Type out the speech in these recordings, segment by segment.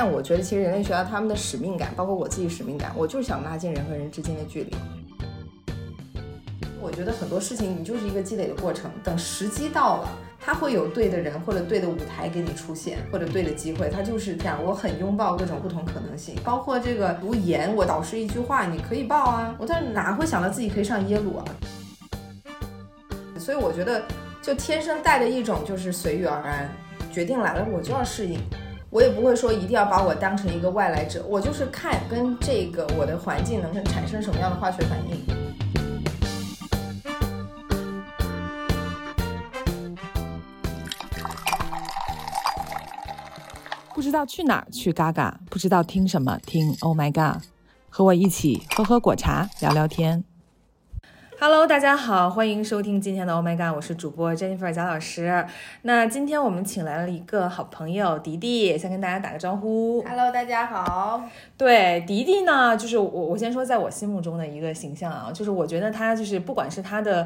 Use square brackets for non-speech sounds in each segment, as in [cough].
但我觉得其实人类学家他们的使命感，包括我自己使命感，我就是想拉近人和人之间的距离。我觉得很多事情你就是一个积累的过程，等时机到了，他会有对的人或者对的舞台给你出现，或者对的机会，他就是这样。我很拥抱各种不同可能性，包括这个读研，我导师一句话你可以报啊，我但哪会想到自己可以上耶鲁啊？所以我觉得就天生带着一种就是随遇而安，决定来了我就要适应，我也不会说一定要把我当成一个外来者，我就是看跟这个我的环境能产生什么样的化学反应。不知道去哪儿去嘎嘎，不知道听什么听 Oh my God，和我一起喝喝果茶，聊聊天。Hello，大家好，欢迎收听今天的 Oh my God，我是主播 Jennifer 贾老师。那今天我们请来了一个好朋友迪迪，先跟大家打个招呼。Hello，大家好。对，迪迪呢，就是我我先说，在我心目中的一个形象啊，就是我觉得他就是不管是他的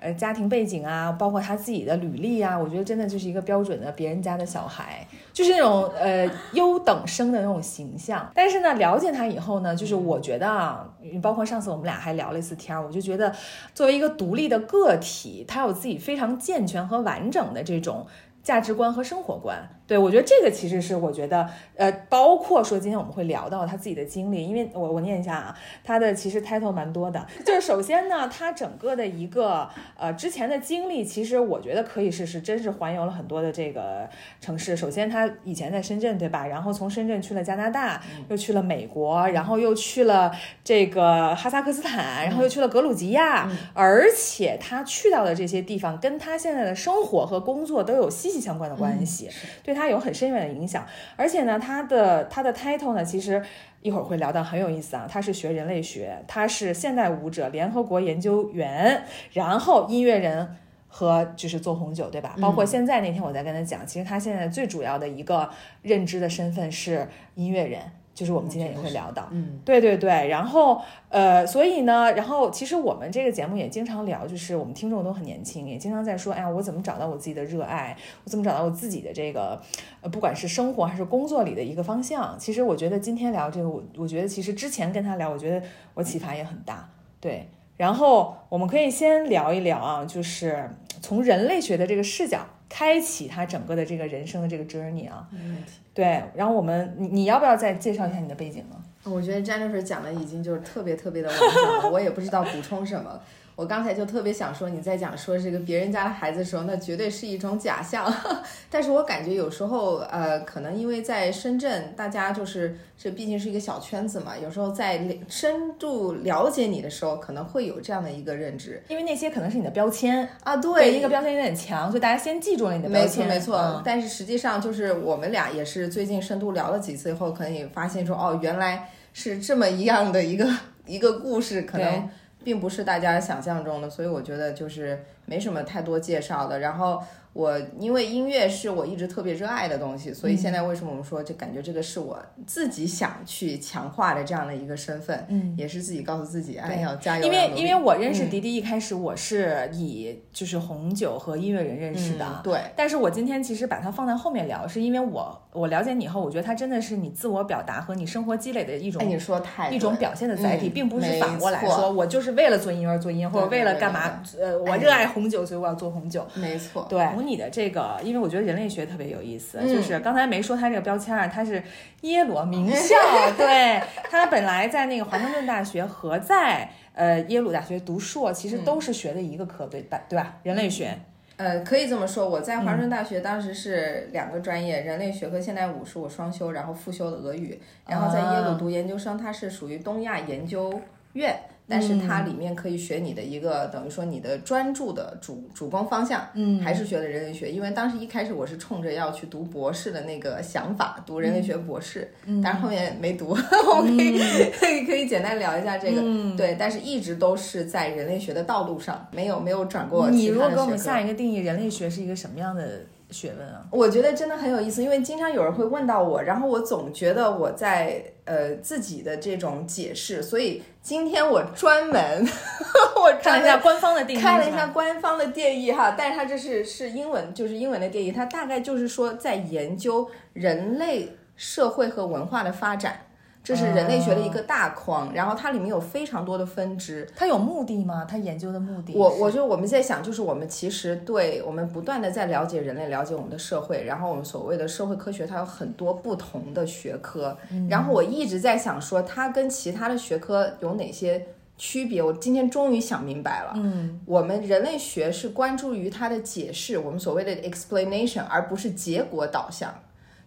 呃家庭背景啊，包括他自己的履历啊，我觉得真的就是一个标准的别人家的小孩，就是那种呃优等生的那种形象。但是呢，了解他以后呢，就是我觉得啊，包括上次我们俩还聊了一次天儿，我就觉得作为一个独立的个体，他有自己非常健全和完整的这种。价值观和生活观，对我觉得这个其实是我觉得，呃，包括说今天我们会聊到他自己的经历，因为我我念一下啊，他的其实 title 蛮多的，就是首先呢，他整个的一个呃之前的经历，其实我觉得可以是是真是环游了很多的这个城市。首先他以前在深圳对吧？然后从深圳去了加拿大，又去了美国，然后又去了这个哈萨克斯坦，然后又去了格鲁吉亚，而且他去到的这些地方跟他现在的生活和工作都有息息相关的关系，对他有很深远的影响。而且呢，他的他的 title 呢，其实一会儿会聊到，很有意思啊。他是学人类学，他是现代舞者联合国研究员，然后音乐人。和就是做红酒，对吧？包括现在那天我在跟他讲，其实他现在最主要的一个认知的身份是音乐人，就是我们今天也会聊到。嗯，对对对，然后呃，所以呢，然后其实我们这个节目也经常聊，就是我们听众都很年轻，也经常在说，哎呀，我怎么找到我自己的热爱？我怎么找到我自己的这个呃，不管是生活还是工作里的一个方向？其实我觉得今天聊这个，我我觉得其实之前跟他聊，我觉得我启发也很大。对，然后我们可以先聊一聊啊，就是从人类学的这个视角。开启他整个的这个人生的这个 journey 啊，没问题。对，然后我们你你要不要再介绍一下你的背景呢？我觉得 Jennifer 讲的已经就是特别特别的完整了，我也不知道补充什么。我刚才就特别想说，你在讲说这个别人家的孩子的时候，那绝对是一种假象。[laughs] 但是我感觉有时候，呃，可能因为在深圳，大家就是这毕竟是一个小圈子嘛，有时候在深度了解你的时候，可能会有这样的一个认知。因为那些可能是你的标签啊，对，一个标签有点强，所以大家先记住了你的标签。没错，没错。嗯、但是实际上，就是我们俩也是最近深度聊了几次以后，可能也发现说，哦，原来是这么一样的一个一个故事，可能。并不是大家想象中的，所以我觉得就是没什么太多介绍的。然后我因为音乐是我一直特别热爱的东西，所以现在为什么我们说就感觉这个是我自己想去强化的这样的一个身份，嗯，也是自己告诉自己，哎，要加油。因为因为我认识迪迪一开始我是以就是红酒和音乐人认识的，嗯、对。但是我今天其实把它放在后面聊，是因为我我了解你以后，我觉得它真的是你自我表达和你生活积累的一种，哎，你说太一种表现的载体，嗯、并不是反过来说我就是为了做音乐而做音乐，或者为了干嘛？呃，我热爱红酒，所以我要做红酒。没错，对。从你的这个，因为我觉得人类学特别有意思，嗯、就是刚才没说他这个标签啊，他是耶鲁名校，[laughs] 对他本来在那个华盛顿大学和在呃耶鲁大学读硕，其实都是学的一个科，对吧？对吧？人类学。呃，可以这么说，我在华嗯盛顿大学当时是两个专业，人类学和现代舞是我双修，然后复修的俄语，然后在耶啊鲁读研究生，它是属于东亚研究院。但是它里面可以学你的一个，等于说你的专注的主主攻方向，嗯，还是学的人类学。因为当时一开始我是冲着要去读博士的那个想法，读人类学博士，嗯、但是后面没读。[laughs] 我们可以、可以可以简单聊一下这个，嗯、对。但是一直都是在人类学的道路上，没有没有转过。你如果给我们下一个定义，人类学是一个什么样的？学问啊，我觉得真的很有意思，因为经常有人会问到我，然后我总觉得我在呃自己的这种解释，所以今天我专门 [laughs] 我看了一下官方的定义，看了一下官方的定义哈，但是它这是是英文，就是英文的定义，它大概就是说在研究人类社会和文化的发展。这是人类学的一个大框，然后它里面有非常多的分支。它有目的吗？它研究的目的？我我就我们在想，就是我们其实对我们不断的在了解人类，了解我们的社会，然后我们所谓的社会科学，它有很多不同的学科。然后我一直在想说，它跟其他的学科有哪些区别？我今天终于想明白了。嗯，我们人类学是关注于它的解释，我们所谓的 explanation，而不是结果导向。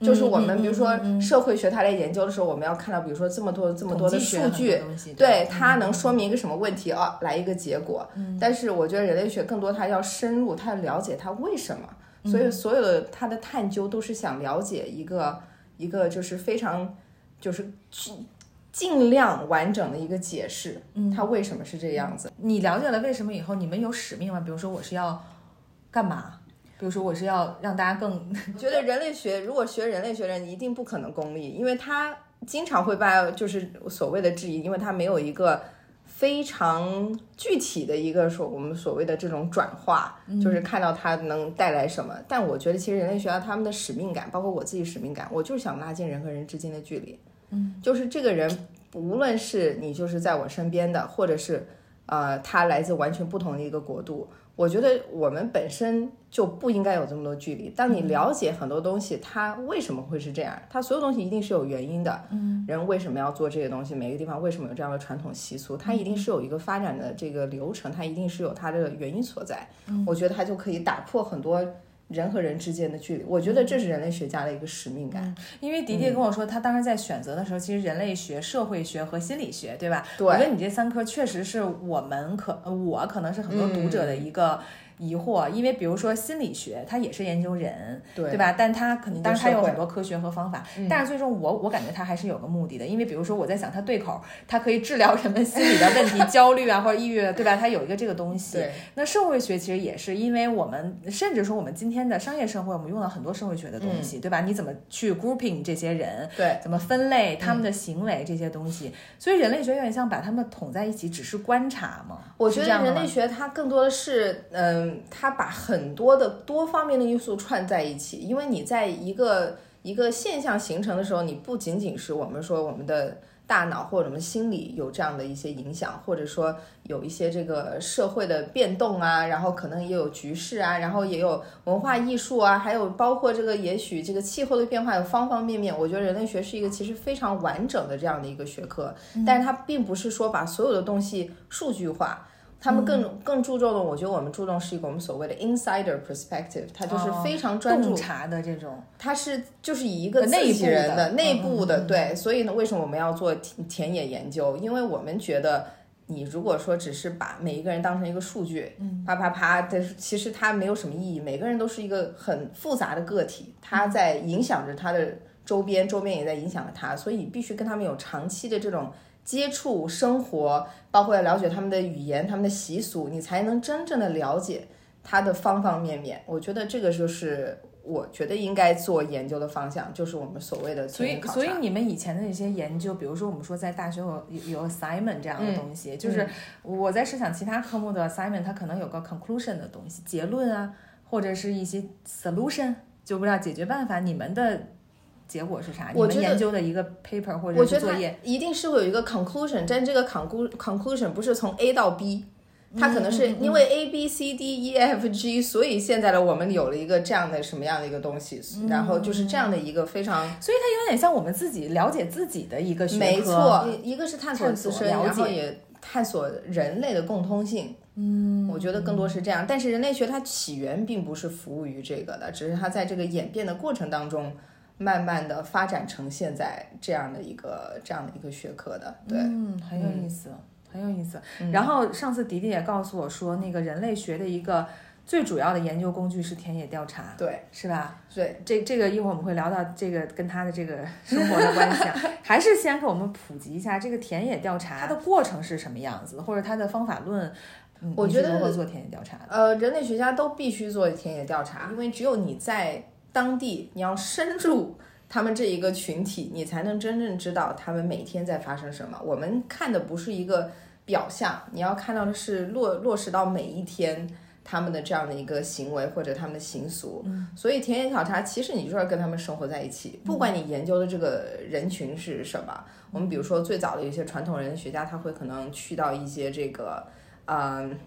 就是我们比如说社会学，它在研究的时候，我们要看到，比如说这么多这么多的数据，对它能说明一个什么问题啊，来一个结果。但是我觉得人类学更多，它要深入，它要了解它为什么。所以所有的它的探究都是想了解一个一个就是非常就是尽尽量完整的一个解释，它为什么是这个样子。你了解了为什么以后，你们有使命吗？比如说我是要干嘛？比如说，我是要让大家更 [laughs] 觉得人类学，如果学人类学的人一定不可能功利，因为他经常会把就是所谓的质疑，因为他没有一个非常具体的一个说我们所谓的这种转化，就是看到它能带来什么。但我觉得其实人类学家他们的使命感，包括我自己使命感，我就是想拉近人和人之间的距离。嗯，就是这个人，无论是你就是在我身边的，或者是呃他来自完全不同的一个国度。我觉得我们本身就不应该有这么多距离。当你了解很多东西，它为什么会是这样？它所有东西一定是有原因的。嗯，人为什么要做这些东西？每个地方为什么有这样的传统习俗？它一定是有一个发展的这个流程，它一定是有它的原因所在。我觉得它就可以打破很多。人和人之间的距离，我觉得这是人类学家的一个使命感。因为迪迪跟我说，他当时在选择的时候，其实人类学、社会学和心理学，对吧？对。我觉得你这三科确实是我们可，我可能是很多读者的一个。疑惑，因为比如说心理学，它也是研究人，对对吧？但它可能，当然它有很多科学和方法，但是最终我我感觉它还是有个目的的，因为比如说我在想，它对口，它可以治疗人们心理的问题，[laughs] 焦虑啊或者抑郁，对吧？它有一个这个东西。那社会学其实也是，因为我们甚至说我们今天的商业社会，我们用了很多社会学的东西，对吧？你怎么去 grouping 这些人？对。怎么分类他们的行为这些东西？所以人类学有点像把他们统在一起，只是观察嘛？我觉得人类学它更多的是，嗯，它把。很多的多方面的因素串在一起，因为你在一个一个现象形成的时候，你不仅仅是我们说我们的大脑或者我们心理有这样的一些影响，或者说有一些这个社会的变动啊，然后可能也有局势啊，然后也有文化艺术啊，还有包括这个也许这个气候的变化有方方面面。我觉得人类学是一个其实非常完整的这样的一个学科，但是它并不是说把所有的东西数据化。他们更更注重的，我觉得我们注重是一个我们所谓的 insider perspective，它就是非常专注察的这种，它是就是以一个内部人的内部的对，所以呢，为什么我们要做田田野研究？因为我们觉得，你如果说只是把每一个人当成一个数据，啪啪啪，但是其实它没有什么意义。每个人都是一个很复杂的个体，他在影响着他的周边，周边也在影响着他，所以你必须跟他们有长期的这种。接触生活，包括要了解他们的语言、他们的习俗，你才能真正的了解他的方方面面。我觉得这个就是我觉得应该做研究的方向，就是我们所谓的。所以，所以你们以前的那些研究，比如说我们说在大学有有 assignment 这样的东西，就是我在设想其他科目的 assignment，它可能有个 conclusion 的东西，结论啊，或者是一些 solution，就不知道解决办法。你们的。结果是啥？你们研究的一个 paper 或者是作业，一定是会有一个 conclusion，但这个 conclusion conclusion 不是从 A 到 B，它可能是因为 A B C D E F G，所以现在的我们有了一个这样的什么样的一个东西，然后就是这样的一个非常，所以它有点像我们自己了解自己的一个学科。没错，一个是探索自身，然后也探索人类的共通性。嗯，我觉得更多是这样。但是人类学它起源并不是服务于这个的，只是它在这个演变的过程当中。慢慢的发展成现在这样的一个这样的一个学科的，对，嗯，很有意思，很有意思。然后上次迪迪也告诉我说，那个人类学的一个最主要的研究工具是田野调查，对，是吧？对，这这个一会儿我们会聊到这个跟他的这个生活的关系，[laughs] 还是先给我们普及一下这个田野调查它的过程是什么样子，或者它的方法论。我觉得如何做田野调查？呃，人类学家都必须做田野调查，因为只有你在。当地你要深入他们这一个群体，你才能真正知道他们每天在发生什么。我们看的不是一个表象，你要看到的是落落实到每一天他们的这样的一个行为或者他们的习俗。所以田野考察其实你就是要跟他们生活在一起，不管你研究的这个人群是什么。我们比如说最早的一些传统人类学家，他会可能去到一些这个，嗯。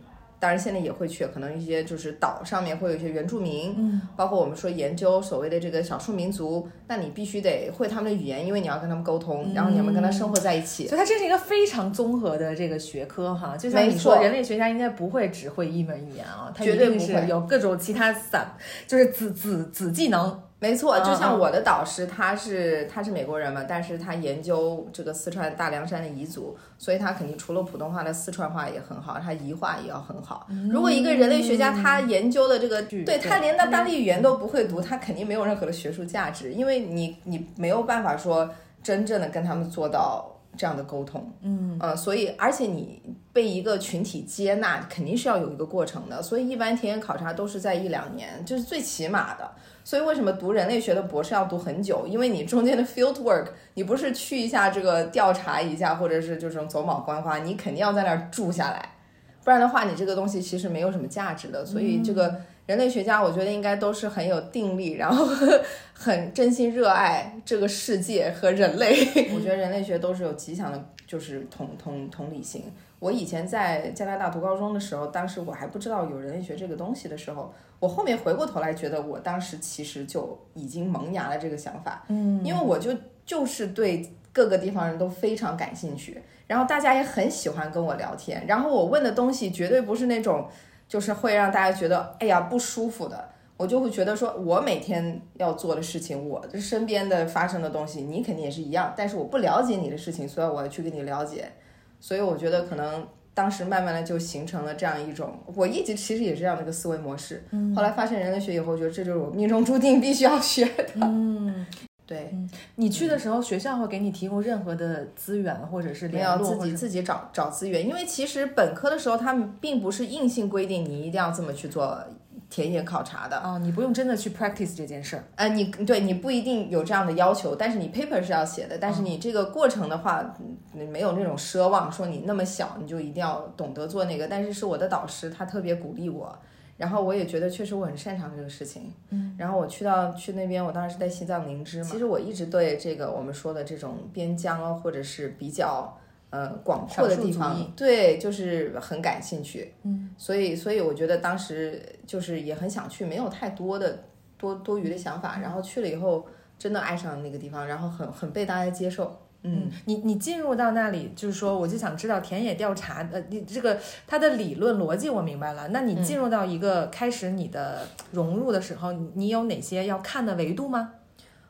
当然，现在也会去，可能一些就是岛上面会有一些原住民，嗯，包括我们说研究所谓的这个少数民族，那你必须得会他们的语言，因为你要跟他们沟通，然后你们跟他生活在一起。所以它这是一个非常综合的这个学科哈，就像你说，人类学家应该不会只会一门语言啊，他绝对不会有各种其他散，就是子子子技能。没错，就像我的导师，他是他是美国人嘛，但是他研究这个四川大凉山的彝族，所以他肯定除了普通话的四川话也很好，他彝话也要很好。如果一个人类学家他研究的这个，对他连那当地语言都不会读，他肯定没有任何的学术价值，因为你你没有办法说真正的跟他们做到这样的沟通。嗯呃，所以而且你被一个群体接纳，肯定是要有一个过程的，所以一般田野考察都是在一两年，这是最起码的。所以为什么读人类学的博士要读很久？因为你中间的 field work，你不是去一下这个调查一下，或者是这种走马观花，你肯定要在那儿住下来，不然的话，你这个东西其实没有什么价值的。所以这个人类学家，我觉得应该都是很有定力，然后 [laughs] 很真心热爱这个世界和人类。我觉得人类学都是有极强的，就是同同同理心。我以前在加拿大读高中的时候，当时我还不知道有人类学这个东西的时候，我后面回过头来觉得，我当时其实就已经萌芽了这个想法。嗯，因为我就就是对各个地方人都非常感兴趣，然后大家也很喜欢跟我聊天，然后我问的东西绝对不是那种就是会让大家觉得哎呀不舒服的，我就会觉得说我每天要做的事情，我的身边的发生的东西，你肯定也是一样，但是我不了解你的事情，所以我要去跟你了解。所以我觉得可能当时慢慢的就形成了这样一种，我一直其实也是这样的一个思维模式。嗯，后来发现人类学以后，觉得这就是我命中注定必须要学的。嗯，对。你去的时候，学校会给你提供任何的资源，或者是没有自己自己找找资源，因为其实本科的时候他们并不是硬性规定你一定要这么去做。田野考察的。啊，你不用真的去 practice 这件事儿，呃，你对你不一定有这样的要求，但是你 paper 是要写的，但是你这个过程的话，你没有那种奢望说你那么小你就一定要懂得做那个，但是是我的导师他特别鼓励我，然后我也觉得确实我很擅长这个事情，嗯，然后我去到去那边，我当时是在西藏林芝嘛，其实我一直对这个我们说的这种边疆啊，或者是比较。呃，广阔的地方，对，就是很感兴趣，嗯，所以，所以我觉得当时就是也很想去，没有太多的多多余的想法，然后去了以后，真的爱上了那个地方，然后很很被大家接受，嗯，你你进入到那里，就是说，我就想知道田野调查，呃，你这个它的理论逻辑我明白了，那你进入到一个开始你的融入的时候，你有哪些要看的维度吗？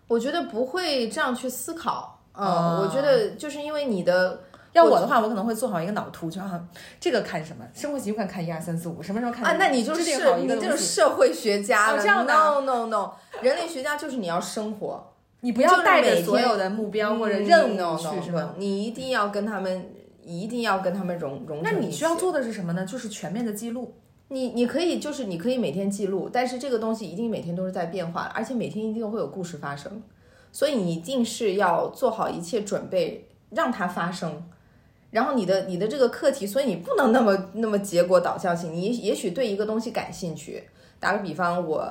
我觉得不会这样去思考，嗯，我觉得就是因为你的。要我的话，我可能会做好一个脑图，就好像这个看什么，生活习惯看一二三四五，什么时候看啊？那你就是你就是社会学家了。这样的？No No No，人类学家就是你要生活，你不要带着所有的目标或者任务去，是吧？你一定要跟他们，一定要跟他们融融。那你需要做的是什么呢？就是全面的记录。你你可以就是你可以每天记录，但是这个东西一定每天都是在变化，而且每天一定会有故事发生，所以你一定是要做好一切准备让它发生。然后你的你的这个课题，所以你不能那么那么结果导向性。你也许对一个东西感兴趣。打个比方，我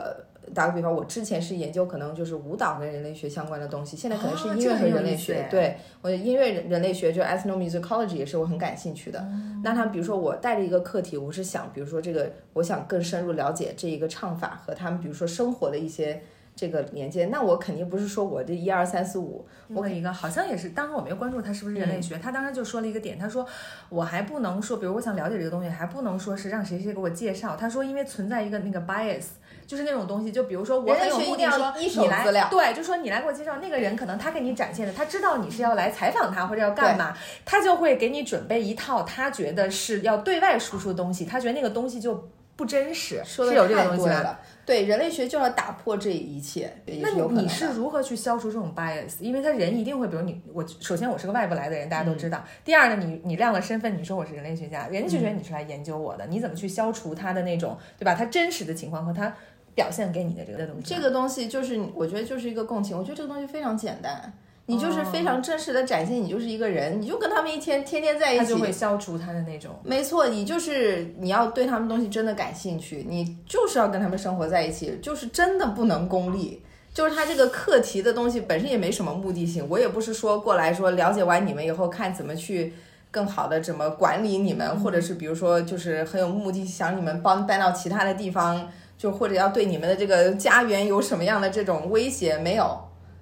打个比方，我之前是研究可能就是舞蹈跟人类学相关的东西，现在可能是音乐和人类学。对，我音乐人类学就 ethnomusicology 也是我很感兴趣的。那他比如说我带着一个课题，我是想，比如说这个，我想更深入了解这一个唱法和他们，比如说生活的一些。这个连接，那我肯定不是说我这一二三四五，我一个好像也是，当时我没有关注他是不是人类学，他当时就说了一个点，他说我还不能说，比如我想了解这个东西，还不能说是让谁谁给我介绍，他说因为存在一个那个 bias，就是那种东西，就比如说我很有目的说你来，对，就说你来给我介绍那个人，可能他给你展现的，他知道你是要来采访他或者要干嘛，他就会给你准备一套他觉得是要对外输出的东西，他觉得那个东西就不真实，说的太对了。对人类学就要打破这一切，那你是如何去消除这种 bias？因为他人一定会，比如你我，首先我是个外部来的人，大家都知道。第二呢，你你亮了身份，你说我是人类学家，人家就觉得你是来研究我的。你怎么去消除他的那种，对吧？他真实的情况和他表现给你的这个东西，这个东西就是我觉得就是一个共情。我觉得这个东西非常简单，你就是非常真实的展现你就是一个人，你就跟他们一天天天在一起，他就会消除他的那种。没错，你就是你要对他们东西真的感兴趣，你就是要跟他们生活在一起，就是真的不能功利。就是他这个课题的东西本身也没什么目的性，我也不是说过来说了解完你们以后看怎么去更好的怎么管理你们，或者是比如说就是很有目的想你们帮搬到其他的地方，就或者要对你们的这个家园有什么样的这种威胁没有，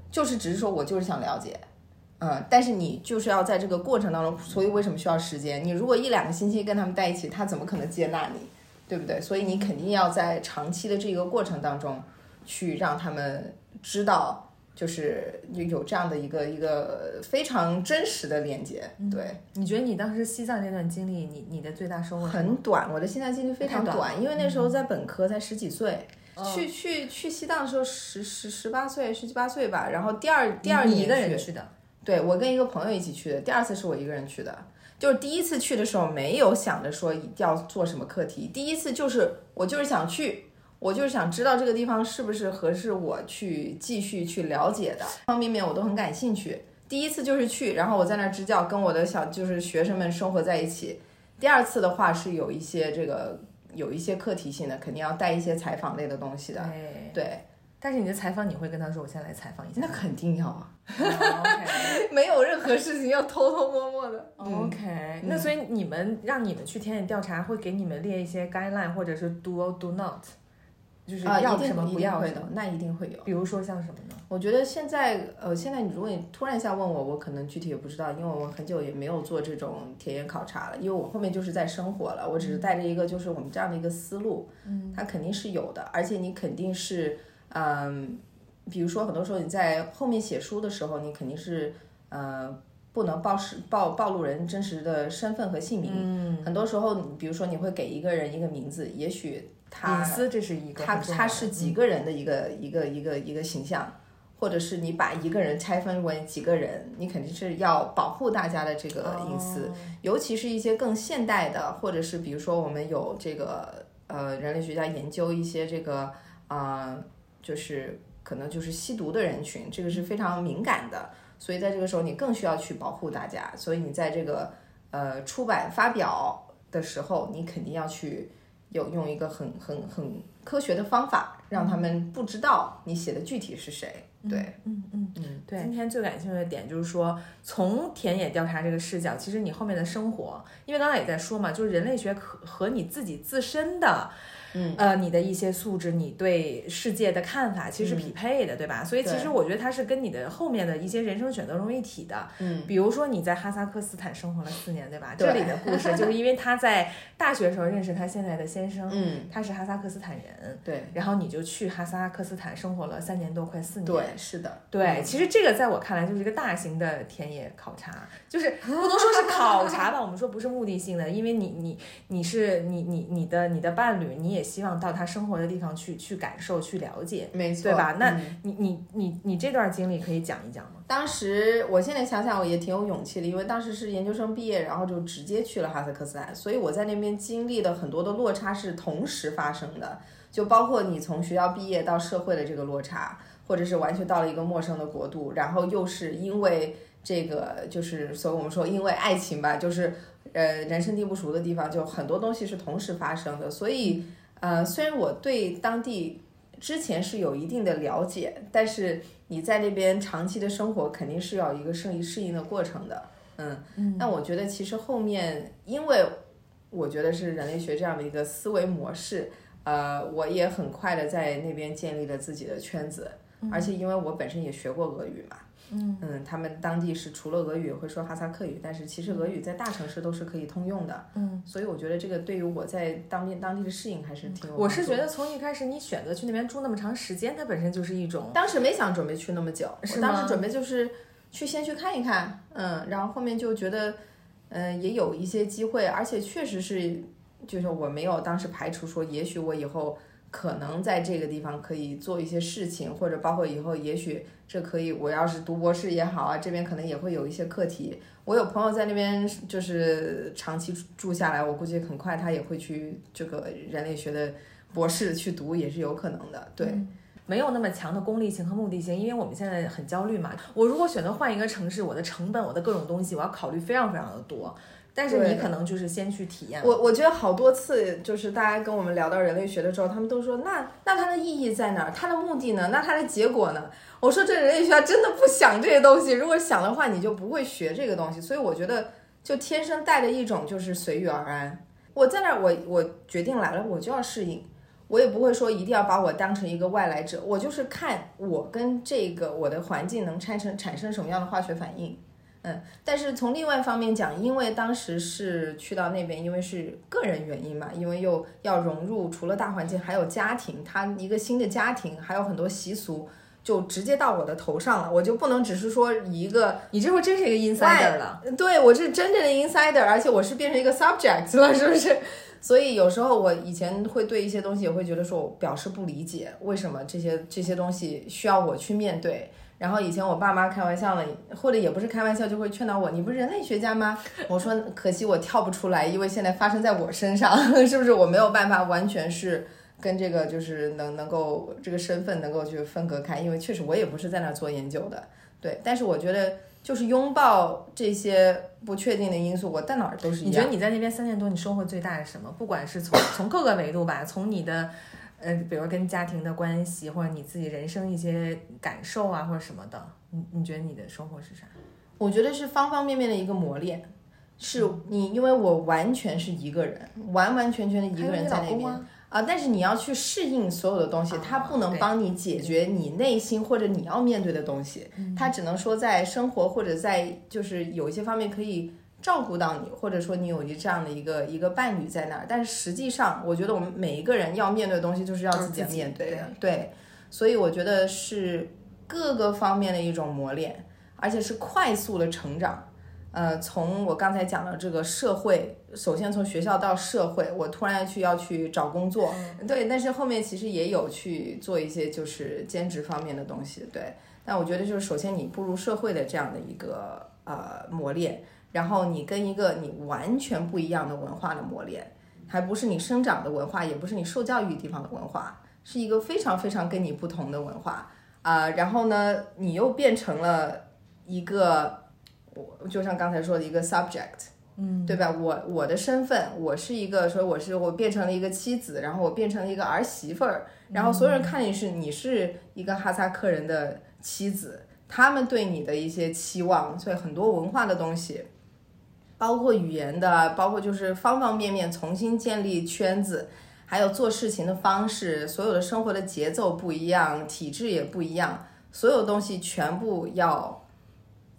就是只是说我就是想了解，嗯，但是你就是要在这个过程当中，所以为什么需要时间？你如果一两个星期跟他们在一起，他怎么可能接纳你，对不对？所以你肯定要在长期的这个过程当中去让他们。知道，就是有有这样的一个一个非常真实的连接。对，你觉得你当时西藏这段经历，你你的最大收获很短。我的西藏经历非常短，因为那时候在本科，才十几岁，去去去西藏的时候十十十八岁，十七八岁吧。然后第二第二年一个人去的，对我跟一个朋友一起去的。第二次是我一个人去的，就是第一次去的时候没有想着说一定要做什么课题，第一次就是我就是想去。我就是想知道这个地方是不是合适我去继续去了解的，方方面面我都很感兴趣。第一次就是去，然后我在那儿支教，跟我的小就是学生们生活在一起。第二次的话是有一些这个有一些课题性的，肯定要带一些采访类的东西的。对，但是你的采访你会跟他说，我先来采访一下。那肯定要啊，[laughs] 没有任何事情要偷偷摸摸的。OK，那所以你们让你们去田野调查，会给你们列一些 guideline，或者是 do or do not。就是要什么不要的，那一定会有。比如说像什么呢？我觉得现在，呃，现在你如果你突然一下问我，我可能具体也不知道，因为我很久也没有做这种田野考察了。因为我后面就是在生活了，我只是带着一个就是我们这样的一个思路，嗯，它肯定是有的，而且你肯定是，嗯，比如说很多时候你在后面写书的时候，你肯定是，呃，不能暴是暴暴露人真实的身份和姓名，嗯，很多时候，比如说你会给一个人一个名字，也许。隐私这是一个，他他是几个人的一个一个一个一个形象，或者是你把一个人拆分为几个人，你肯定是要保护大家的这个隐私，尤其是一些更现代的，或者是比如说我们有这个呃人类学家研究一些这个啊，就是可能就是吸毒的人群，这个是非常敏感的，所以在这个时候你更需要去保护大家，所以你在这个呃出版发表的时候，你肯定要去。有用一个很很很科学的方法，让他们不知道你写的具体是谁。对，嗯嗯嗯，对。今天最感兴趣的点就是说，从田野调查这个视角，其实你后面的生活，因为刚才也在说嘛，就是人类学和和你自己自身的。嗯，呃，你的一些素质，你对世界的看法，其实是匹配的，对吧？所以其实我觉得它是跟你的后面的一些人生选择融为一体的。嗯，比如说你在哈萨克斯坦生活了四年，对吧？这里的故事就是因为他在大学时候认识他现在的先生，嗯，他是哈萨克斯坦人，对。然后你就去哈萨克斯坦生活了三年多，快四年。对，是的，对。其实这个在我看来就是一个大型的田野考察，就是不能说是考察吧，我们说不是目的性的，因为你你你是你你你的你的伴侣，你也希望到他生。活的地方去去感受去了解，没错，对吧？那你你你你这段经历可以讲一讲吗？当时我现在想想，我也挺有勇气的，因为当时是研究生毕业，然后就直接去了哈萨克斯坦，所以我在那边经历的很多的落差是同时发生的，就包括你从学校毕业到社会的这个落差，或者是完全到了一个陌生的国度，然后又是因为这个，就是所以我们说因为爱情吧，就是呃人生地不熟的地方，就很多东西是同时发生的，所以。呃，虽然我对当地之前是有一定的了解，但是你在那边长期的生活肯定是要一个适应适应的过程的。嗯嗯。那我觉得其实后面，因为我觉得是人类学这样的一个思维模式，呃，我也很快的在那边建立了自己的圈子，而且因为我本身也学过俄语嘛。嗯嗯，他们当地是除了俄语会说哈萨克语，但是其实俄语在大城市都是可以通用的。嗯，所以我觉得这个对于我在当地当地的适应还是挺有。我是觉得从一开始你选择去那边住那么长时间，它本身就是一种。当时没想准备去那么久，我当时准备就是去先去看一看，嗯，然后后面就觉得，嗯，也有一些机会，而且确实是，就是我没有当时排除说，也许我以后。可能在这个地方可以做一些事情，或者包括以后，也许这可以，我要是读博士也好啊，这边可能也会有一些课题。我有朋友在那边，就是长期住下来，我估计很快他也会去这个人类学的博士去读，也是有可能的。对，没有那么强的功利性和目的性，因为我们现在很焦虑嘛。我如果选择换一个城市，我的成本、我的各种东西，我要考虑非常非常的多。但是你可能就是先去体验。我我觉得好多次，就是大家跟我们聊到人类学的时候，他们都说，那那它的意义在哪儿？它的目的呢？那它的结果呢？我说这人类学家真的不想这些东西。如果想的话，你就不会学这个东西。所以我觉得，就天生带着一种就是随遇而安。我在那儿，我我决定来了，我就要适应。我也不会说一定要把我当成一个外来者，我就是看我跟这个我的环境能产生产生什么样的化学反应。嗯，但是从另外一方面讲，因为当时是去到那边，因为是个人原因嘛，因为又要融入，除了大环境，还有家庭，他一个新的家庭，还有很多习俗，就直接到我的头上了，我就不能只是说一个，你这回真是一个 insider 了，对我是真正的 insider，而且我是变成一个 subject 了，是不是？所以有时候我以前会对一些东西也会觉得说，我表示不理解，为什么这些这些东西需要我去面对。然后以前我爸妈开玩笑了，或者也不是开玩笑，就会劝导我：“你不是人类学家吗？”我说：“可惜我跳不出来，因为现在发生在我身上，是不是？我没有办法完全是跟这个就是能能够这个身份能够去分隔开，因为确实我也不是在那做研究的。对，但是我觉得就是拥抱这些不确定的因素，我在哪儿都是一样。你觉得你在那边三年多，你收获最大是什么？不管是从从各个维度吧，从你的。呃，比如跟家庭的关系，或者你自己人生一些感受啊，或者什么的，你你觉得你的收获是啥？我觉得是方方面面的一个磨练，是你，因为我完全是一个人，完完全全的一个人在那边啊。但是你要去适应所有的东西，它不能帮你解决你内心或者你要面对的东西，它只能说在生活或者在就是有一些方面可以。照顾到你，或者说你有一这样的一个一个伴侣在那儿，但是实际上，我觉得我们每一个人要面对的东西，就是要自己面对的。对，所以我觉得是各个方面的一种磨练，而且是快速的成长。呃，从我刚才讲的这个社会，首先从学校到社会，我突然去要去找工作，对，但是后面其实也有去做一些就是兼职方面的东西，对。但我觉得就是首先你步入社会的这样的一个呃磨练。然后你跟一个你完全不一样的文化的磨练，还不是你生长的文化，也不是你受教育地方的文化，是一个非常非常跟你不同的文化啊。然后呢，你又变成了一个，我就像刚才说的一个 subject，嗯，对吧？我我的身份，我是一个说我是我变成了一个妻子，然后我变成了一个儿媳妇儿，然后所有人看你是你是一个哈萨克人的妻子，他们对你的一些期望，所以很多文化的东西。包括语言的，包括就是方方面面重新建立圈子，还有做事情的方式，所有的生活的节奏不一样，体质也不一样，所有东西全部要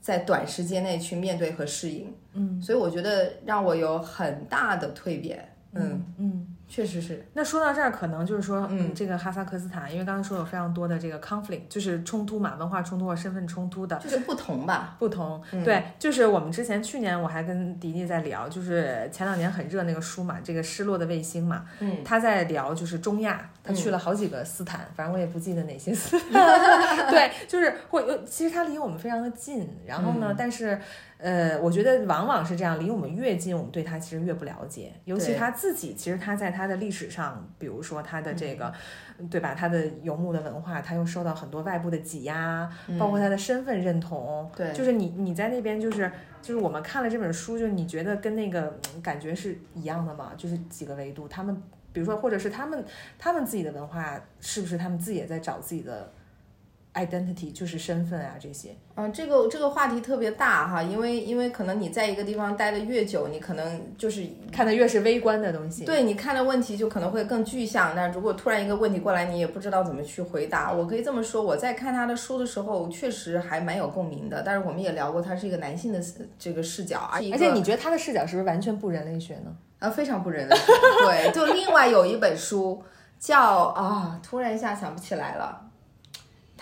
在短时间内去面对和适应。嗯，所以我觉得让我有很大的蜕变。嗯嗯。确实是。那说到这儿，可能就是说，嗯，这个哈萨克斯坦，因为刚才说有非常多的这个 conflict，就是冲突嘛，文化冲突或身份冲突的，就是不同吧？不同。对，就是我们之前去年我还跟迪迪在聊，就是前两年很热那个书嘛，这个失落的卫星嘛，嗯，他在聊就是中亚，他去了好几个斯坦，反正我也不记得哪些斯 [laughs] 坦。[laughs] 对，就是会，其实他离我们非常的近，然后呢，但是。呃，我觉得往往是这样，离我们越近，我们对他其实越不了解。尤其他自己，其实他在他的历史上，比如说他的这个，对吧？他的游牧的文化，他又受到很多外部的挤压，包括他的身份认同。对，就是你你在那边，就是就是我们看了这本书，就你觉得跟那个感觉是一样的吗？就是几个维度，他们比如说，或者是他们他们自己的文化，是不是他们自己也在找自己的？identity 就是身份啊，这些。嗯，这个这个话题特别大哈，因为因为可能你在一个地方待的越久，你可能就是看的越是微观的东西。对你看的问题就可能会更具象。那如果突然一个问题过来，你也不知道怎么去回答。我可以这么说，我在看他的书的时候，确实还蛮有共鸣的。但是我们也聊过，他是一个男性的这个视角，而而且你觉得他的视角是不是完全不人类学呢？啊，非常不人类。对，就另外有一本书叫啊，突然一下想不起来了。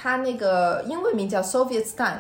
他那个英文名叫 Soviet Stan，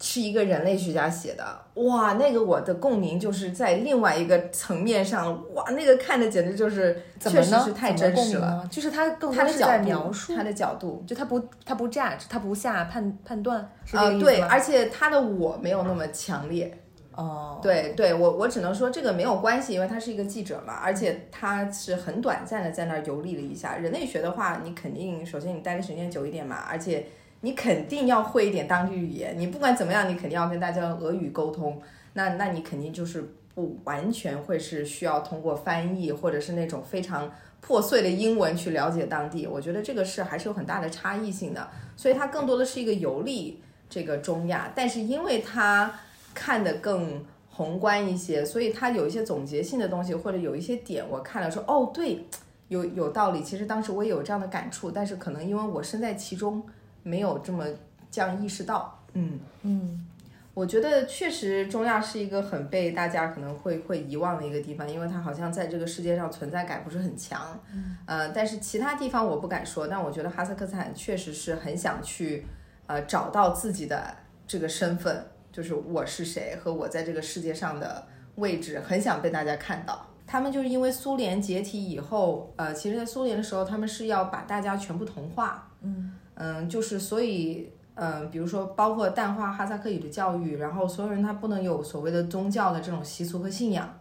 是一个人类学家写的。哇，那个我的共鸣就是在另外一个层面上。哇，那个看的简直就是，确实是太真实了。就是他更他是在描述他的角度，就他不他不 judge，他不下判判断。啊，对，而且他的我没有那么强烈。哦，对对，我我只能说这个没有关系，因为他是一个记者嘛，而且他是很短暂的在那儿游历了一下。人类学的话，你肯定首先你待的时间久一点嘛，而且你肯定要会一点当地语言。你不管怎么样，你肯定要跟大家用俄语沟通，那那你肯定就是不完全会是需要通过翻译或者是那种非常破碎的英文去了解当地。我觉得这个是还是有很大的差异性的，所以它更多的是一个游历这个中亚，但是因为它。看得更宏观一些，所以他有一些总结性的东西，或者有一些点，我看了说，哦，对，有有道理。其实当时我也有这样的感触，但是可能因为我身在其中，没有这么这样意识到。嗯嗯，我觉得确实中亚是一个很被大家可能会会遗忘的一个地方，因为它好像在这个世界上存在感不是很强。嗯，呃，但是其他地方我不敢说，但我觉得哈萨克斯坦确实是很想去，呃，找到自己的这个身份。就是我是谁和我在这个世界上的位置，很想被大家看到。他们就是因为苏联解体以后，呃，其实，在苏联的时候，他们是要把大家全部同化。嗯嗯，就是所以，嗯，比如说，包括淡化哈萨克语的教育，然后所有人他不能有所谓的宗教的这种习俗和信仰。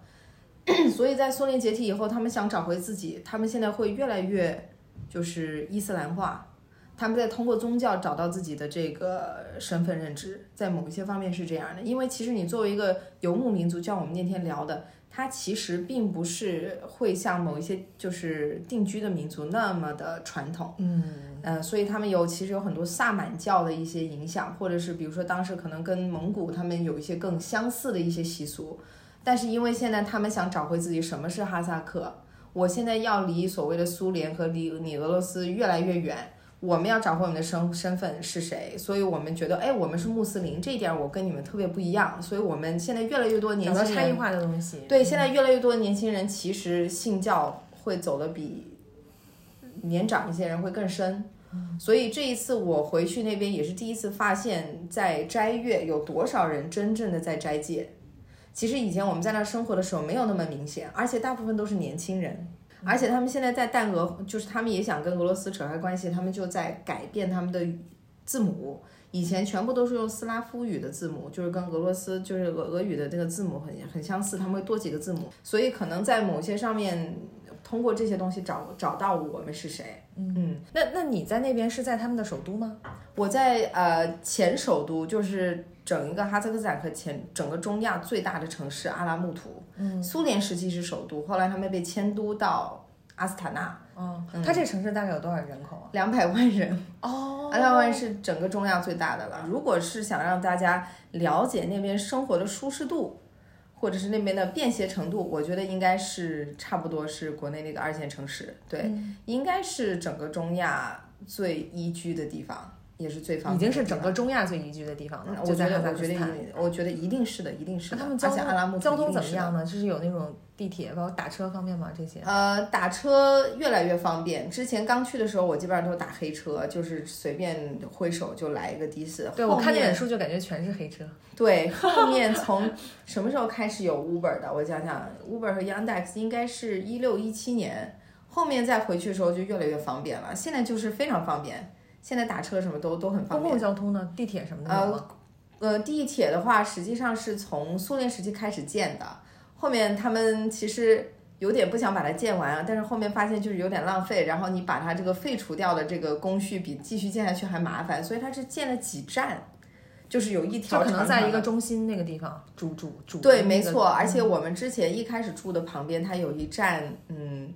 [clears throat] 所以在苏联解体以后，他们想找回自己，他们现在会越来越就是伊斯兰化。他们在通过宗教找到自己的这个身份认知，在某一些方面是这样的。因为其实你作为一个游牧民族，就像我们那天聊的，它其实并不是会像某一些就是定居的民族那么的传统。嗯呃，所以他们有其实有很多萨满教的一些影响，或者是比如说当时可能跟蒙古他们有一些更相似的一些习俗。但是因为现在他们想找回自己什么是哈萨克，我现在要离所谓的苏联和离你俄罗斯越来越远。我们要找回我们的身身份是谁，所以我们觉得，哎，我们是穆斯林，这一点我跟你们特别不一样。所以我们现在越来越多年轻人，差异化的东西。对，现在越来越多的年轻人其实信教会走的比年长一些人会更深。所以这一次我回去那边也是第一次发现，在斋月有多少人真正的在斋戒。其实以前我们在那生活的时候没有那么明显，而且大部分都是年轻人。而且他们现在在淡俄，就是他们也想跟俄罗斯扯开关系，他们就在改变他们的字母。以前全部都是用斯拉夫语的字母，就是跟俄罗斯就是俄俄语的那个字母很很相似，他们会多几个字母，所以可能在某些上面通过这些东西找找到我们是谁。嗯，那那你在那边是在他们的首都吗？我在呃前首都，就是整一个哈萨克斯坦和前整个中亚最大的城市阿拉木图。嗯，苏联时期是首都，后来他们被迁都到阿斯塔纳。哦，它这城市大概有多少人口啊？两百万人。哦，两百万是整个中亚最大的了。如果是想让大家了解那边生活的舒适度，或者是那边的便携程度，我觉得应该是差不多是国内那个二线城市。对，应该是整个中亚最宜居的地方。也是最方便，已经是整个中亚最宜居的地方了。我觉得，我觉得，我觉得一定是的，一定是的。他们交通交通怎么样呢？就是有那种地铁，包括打车方便吗？这些？呃，打车越来越方便。之前刚去的时候，我基本上都是打黑车，就是随便挥手就来一个的士。对我看那本书就感觉全是黑车。对，后面从什么时候开始有 Uber 的？我想想，Uber 和 Yandex 应该是一六一七年，后面再回去的时候就越来越方便了。现在就是非常方便。现在打车什么都都很方便。公共交通呢？地铁什么的呃，呃，地铁的话，实际上是从苏联时期开始建的。后面他们其实有点不想把它建完啊，但是后面发现就是有点浪费。然后你把它这个废除掉的这个工序比继续建下去还麻烦，所以它是建了几站，就是有一条。可能在一个中心那个地方，主主主。对，没错。而且我们之前一开始住的旁边，它有一站，嗯，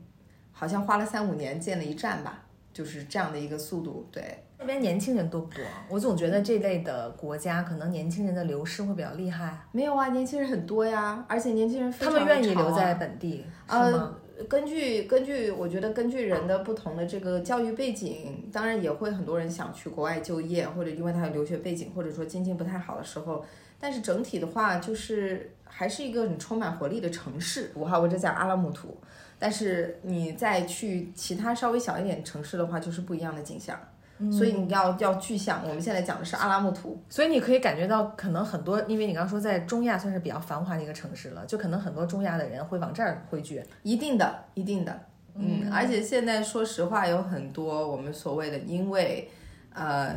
好像花了三五年建了一站吧。就是这样的一个速度，对那边年轻人多不多？我总觉得这类的国家可能年轻人的流失会比较厉害。没有啊，年轻人很多呀，而且年轻人他们愿意留在本地，呃，根据根据，我觉得根据人的不同的这个教育背景，当然也会很多人想去国外就业，或者因为他有留学背景，或者说经济不太好的时候。但是整体的话，就是还是一个很充满活力的城市。我哈，我只讲阿拉木图。但是你再去其他稍微小一点城市的话，就是不一样的景象。所以你要要具象。我们现在讲的是阿拉木图，所以你可以感觉到，可能很多，因为你刚刚说在中亚算是比较繁华的一个城市了，就可能很多中亚的人会往这儿汇聚。一定的，一定的，嗯。而且现在说实话，有很多我们所谓的，因为呃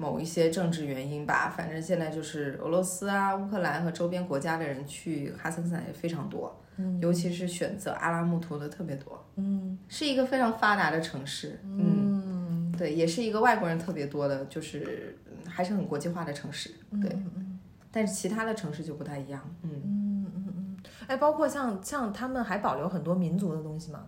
某一些政治原因吧，反正现在就是俄罗斯啊、乌克兰和周边国家的人去哈萨克斯坦也非常多，嗯。尤其是选择阿拉木图的特别多，嗯。是一个非常发达的城市，嗯，嗯。对，也是一个外国人特别多的，就是嗯还是很国际化的城市，对，但是其他的城市就不太一样，嗯。嗯嗯嗯，哎，包括像像他们还保留很多民族的东西吗？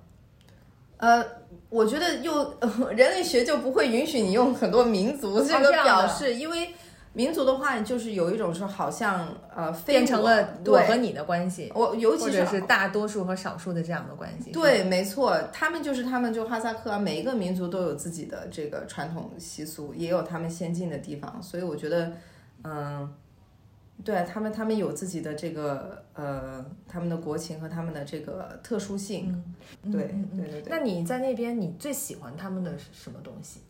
呃，我觉得又、呃 [laughs] 人类学就不会允许你用很多民族这个表示，因为民族的话，就是有一种说好像呃非变成了我和你的关系，我，尤其者是大多数和少数的这样的关系。对，没错，他们就是他们就哈萨克啊，每一个民族都有自己的这个传统习俗，也有他们先进的地方，所以我觉得，嗯。对他们，他们有自己的这个呃，他们的国情和他们的这个特殊性。对对对对。那你在那边，你最喜欢他们的是什么东西？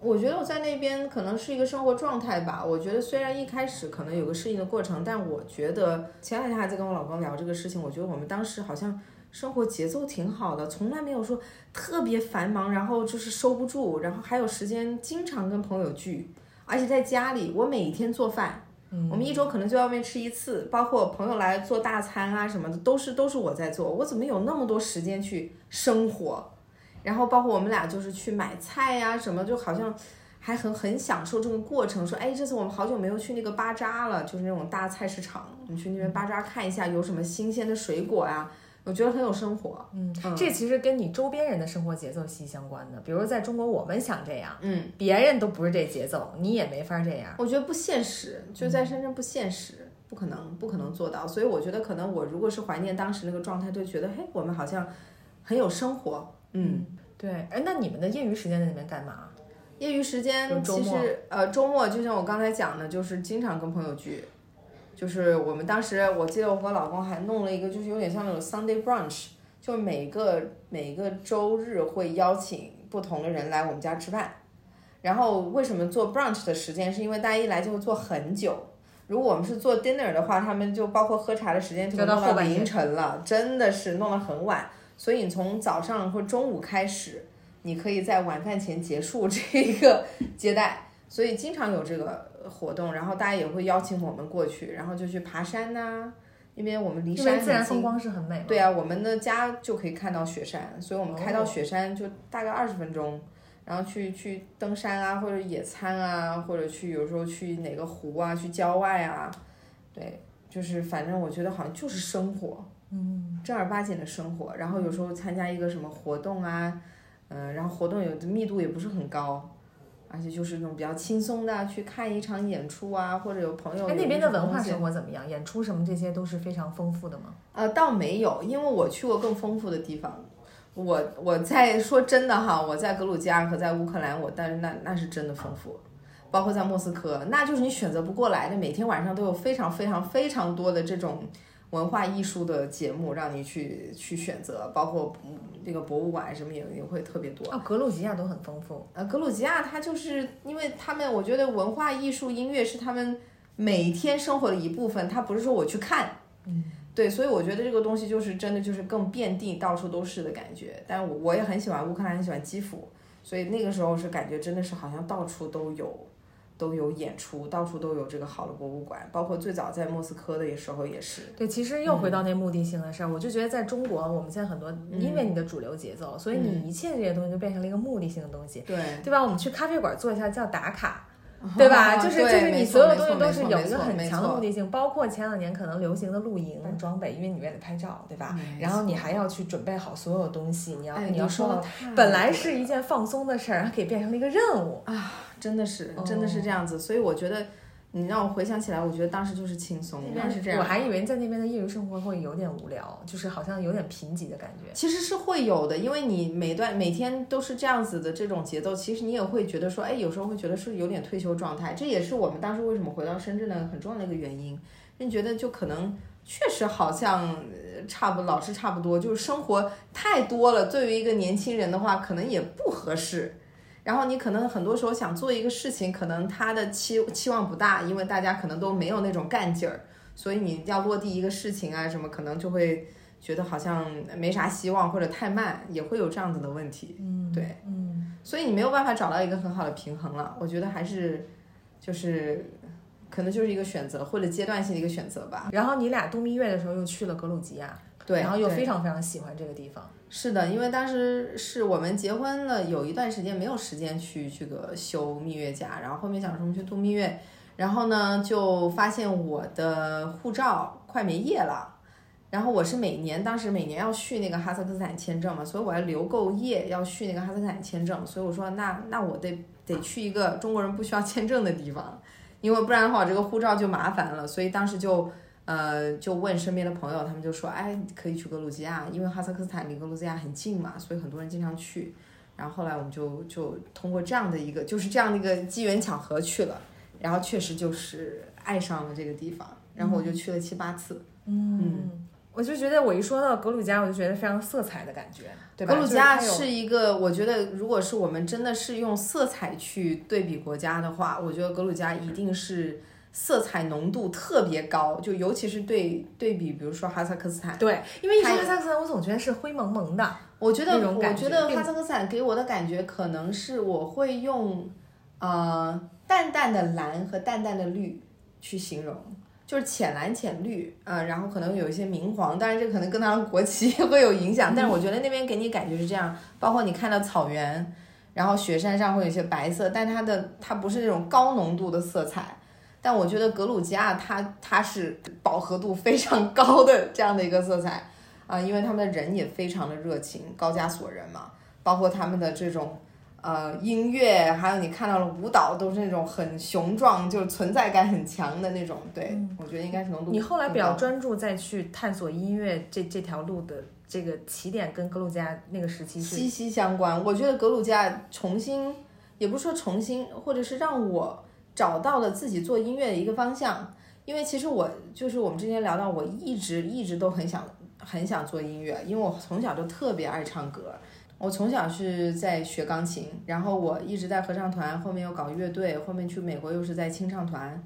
我觉得我在那边可能是一个生活状态吧。我觉得虽然一开始可能有个适应的过程，但我觉得前两天还在跟我老公聊这个事情，我觉得我们当时好像生活节奏挺好的，从来没有说特别繁忙，然后就是收不住，然后还有时间经常跟朋友聚，而且在家里我每天做饭。我们一周可能就在外面吃一次，包括朋友来做大餐啊什么的，都是都是我在做。我怎么有那么多时间去生活？然后包括我们俩就是去买菜呀、什么，就好像还很很享受这个过程。说，哎，这次我们好久没有去那个巴扎了，就是那种大菜市场，我们去那边巴扎看一下有什么新鲜的水果呀、我觉得很有生活。嗯，这其实跟你周边人的生活节奏息息相关的。比如在中国，我们想这样，嗯，别人都不是这节奏，你也没法这样。我觉得不现实，就在深圳不现实，不可能，不可能做到。所以我觉得可能我如果是怀念当时那个状态，就觉得，嘿，我们好像很有生活。嗯，对，哎，那你们的业余时间在那边干嘛？业余时间其周末实呃周末就像我刚才讲的，就是经常跟朋友聚，就是我们当时我记得我和老公还弄了一个，就是有点像那种 Sunday brunch，就每个每个周日会邀请不同的人来我们家吃饭。然后为什么做 brunch 的时间，是因为大家一来就会做很久。如果我们是做 dinner 的话，他们就包括喝茶的时间就就到凌晨了，真的是弄得很晚。所以你从早上或中午开始，你可以在晚饭前结束这个 [laughs] 接待，所以经常有这个活动。然后大家也会邀请我们过去，然后就去爬山呐、因为我们离山很近。为自然风光是很美。对啊，我们的家就可以看到雪山，所以我们开哦到雪山就大概二十分钟，然后去去登山啊，或者野餐啊，或者去有时候去哪个湖啊，去郊外啊，对，就是反正我觉得好像就是生活，嗯，正儿八经的生活。然后有时候参加一个什么活动啊，嗯、然后活动有的密度也不是很高。而且就是那种比较轻松的，去看一场演出啊，或者有朋友哎，那边的文化生活怎么样？演出什么这些都是非常丰富的吗？呃，倒没有，因为我去过更丰富的地方。我我在说真的哈，我在格鲁吉亚和在乌克兰，我但是那那是真的丰富，包括在莫斯科，那就是你选择不过来的，每天晚上都有非常非常非常多的这种文化艺术的节目让你去去选择，包括嗯这个博物馆什么也也会特别多。哦，格鲁吉亚都很丰富。呃，格鲁吉亚它就是因为他们，我觉得文化艺术、音乐是他们每天生活的一部分，它不是说我去看，嗯，对，所以我觉得这个东西就是真的就是更遍地到处都是的感觉。但我我也很喜欢乌克兰，很喜欢基辅，所以那个时候是感觉真的是好像到处都有。都有演出，到处都有这个好的博物馆，包括最早在莫斯科的时候也是。对，其实又回到那目的性的事儿，我就觉得在中国，我们现在很多嗯因为你的主流节奏，所以你一切这些东西就变成了一个目的性的东西，对，对吧？我们去咖啡馆坐一下叫打卡，[laughs] 对吧？就是就是你所有东西都是有一个很强的目的性，包括前两年可能流行的露营装备，因为你为了拍照，对吧？然后你还要去准备好所有东西，你要哎，你要说本来是一件放松的事儿，它可以变成了一个任务啊。真的是，真的哦是这样子，所以我觉得你让我回想起来，我觉得当时就是轻松，那是这样。我还以为在那边的业余生活会有点无聊，就是好像有点贫瘠的感觉。其实是会有的，因为你每段每天都是这样子的这种节奏，其实你也会觉得说，哎，有时候会觉得是有点退休状态。这也是我们当时为什么回到深圳的很重要的一个原因。你觉得就可能确实好像呃差不老是差不多，就是生活太多了，对于一个年轻人的话，可能也不合适。然后你可能很多时候想做一个事情，可能他的期期望不大，因为大家可能都没有那种干劲儿，所以你要落地一个事情啊什么，可能就会觉得好像没啥希望或者太慢，也会有这样子的问题。嗯，对，嗯，所以你没有办法找到一个很好的平衡了。我觉得还是就是可能就是一个选择或者阶段性的一个选择吧。然后你俩度蜜月的时候又去了格鲁吉亚，对，然后又非常非常喜欢这个地方。是的，因为当时是我们结婚了，有一段时间没有时间去这个休蜜月假，然后后面想说去度蜜月，然后呢就发现我的护照快没页了，然后我是每年当时每年要续那个哈萨克斯坦签证嘛，所以我要留够页要续那个哈萨克斯坦签证，所以我说那那我得得去一个中国人不需要签证的地方，因为不然的话我这个护照就麻烦了，所以当时就。呃，就问身边的朋友，他们就说，哎，可以去格鲁吉亚，因为哈萨克斯坦离格鲁吉亚很近嘛，所以很多人经常去。然后后来我们就就通过这样的一个，就是这样的一个机缘巧合去了，然后确实就是爱上了这个地方，然后我就去了七八次。嗯，我就觉得我一说到格鲁吉亚，我就觉得非常色彩的感觉，对吧？格鲁吉亚是一个，我觉得如果是我们真的是用色彩去对比国家的话，我觉得格鲁吉亚一定是色彩浓度特别高，就尤其是对对比，比如说哈萨克斯坦。对，因为一说它哈萨克斯坦，我总觉得是灰蒙蒙的。我觉得，我觉得哈萨克斯坦给我的感觉可能是我会用，呃，淡淡的蓝和淡淡的绿去形容，就是浅蓝浅绿，呃，然后可能有一些明黄，当然这可能跟它的 [laughs] 国旗会有影响，但是我觉得那边给你感觉是这样，包括你看到草原，然后雪山上会有一些白色，但它的它不是那种高浓度的色彩。但我觉得格鲁吉亚它它是饱和度非常高的这样的一个色彩，啊、因为他们的人也非常的热情，高加索人嘛，包括他们的这种呃音乐，还有你看到了舞蹈，都是那种很雄壮，就是存在感很强的那种。对，我觉得应该是浓度。你后来比较专注再去探索音乐这这条路的这个起点，跟格鲁吉亚那个时期是息息相关。我觉得格鲁吉亚重新，也不是说重新，或者是让我找到了自己做音乐的一个方向。因为其实我就是我们之前聊到，我一直一直都很想很想做音乐，因为我从小就特别爱唱歌。我从小是在学钢琴，然后我一直在合唱团，后面又搞乐队，后面去美国又是在清唱团，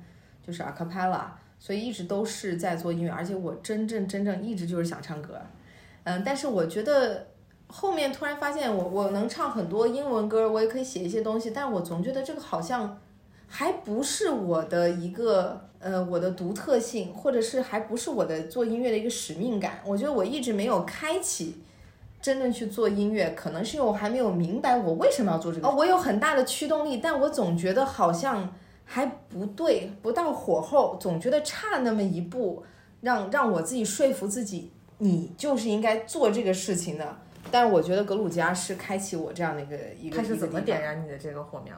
就是 a cappella，所以一直都是在做音乐，而且我真正真正一直就是想唱歌。嗯，但是我觉得后面突然发现我我能唱很多英文歌，我也可以写一些东西，但我总觉得这个好像还不是我的一个呃我的独特性，或者是还不是我的做音乐的一个使命感。我觉得我一直没有开启。真正去做音乐，可能是因为我还没有明白我为什么要做这个。哦，我有很大的驱动力，但我总觉得好像还不对，不到火候，总觉得差那么一步，让让我自己说服自己，你就是应该做这个事情的。但是我觉得格鲁吉亚是开启我这样的一个一个。它是怎么点燃你的这个火苗？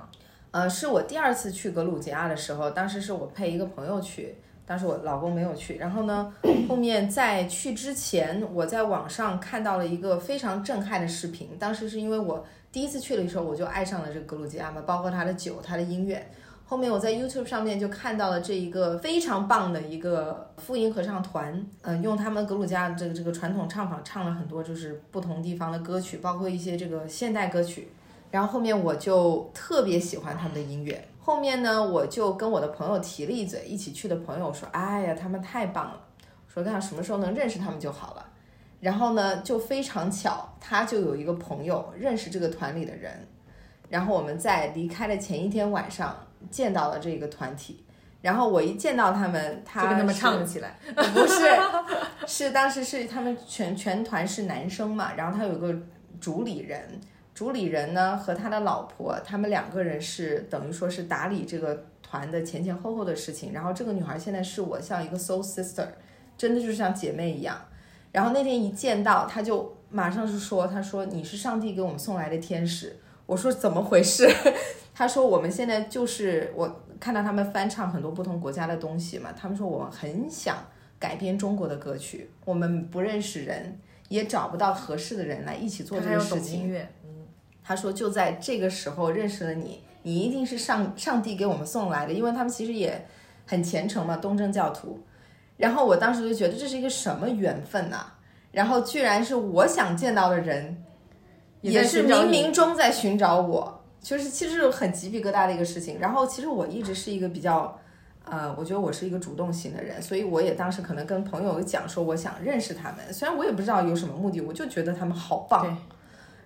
呃，是我第二次去格鲁吉亚的时候，当时是我陪一个朋友去，当时我老公没有去。然后呢，后面在去之前，我在网上看到了一个非常震撼的视频。当时是因为我第一次去的时候，我就爱上了这个格鲁吉亚嘛，包括它的酒、它的音乐。后面我在 YouTube 上面就看到了这一个非常棒的一个复音合唱团，嗯、用他们格鲁吉亚这个这个传统唱法唱了很多就是不同地方的歌曲，包括一些这个现代歌曲。然后后面我就特别喜欢他们的音乐。后面呢，我就跟我的朋友提了一嘴，一起去的朋友说：“哎呀，他们太棒了！”说看什么时候能认识他们就好了。然后呢，就非常巧，他就有一个朋友认识这个团里的人，然后我们在离开的前一天晚上见到了这个团体。然后我一见到他们，他就跟他们唱了起来。不是，是当时是他们全全团是男生嘛，然后他有个主理人，主理人呢和他的老婆，他们两个人是等于说是打理这个团的前前后后的事情。然后这个女孩现在是我像一个 soul sister，真的就像姐妹一样。然后那天一见到，她就马上是说，她说你是上帝给我们送来的天使。我说怎么回事？[laughs] 她说我们现在就是我看到他们翻唱很多不同国家的东西嘛，他们说我很想改编中国的歌曲，我们不认识人，也找不到合适的人来一起做这个事情。音乐，他说就在这个时候认识了你，你一定是上上帝给我们送来的，因为他们其实也很虔诚嘛，东正教徒。然后我当时就觉得这是一个什么缘分呐、然后居然是我想见到的人，也是冥冥中在寻找我，就是其实是很鸡皮疙瘩的一个事情。然后其实我一直是一个比较，呃，我觉得我是一个主动型的人，所以我也当时可能跟朋友讲说我想认识他们，虽然我也不知道有什么目的，我就觉得他们好棒。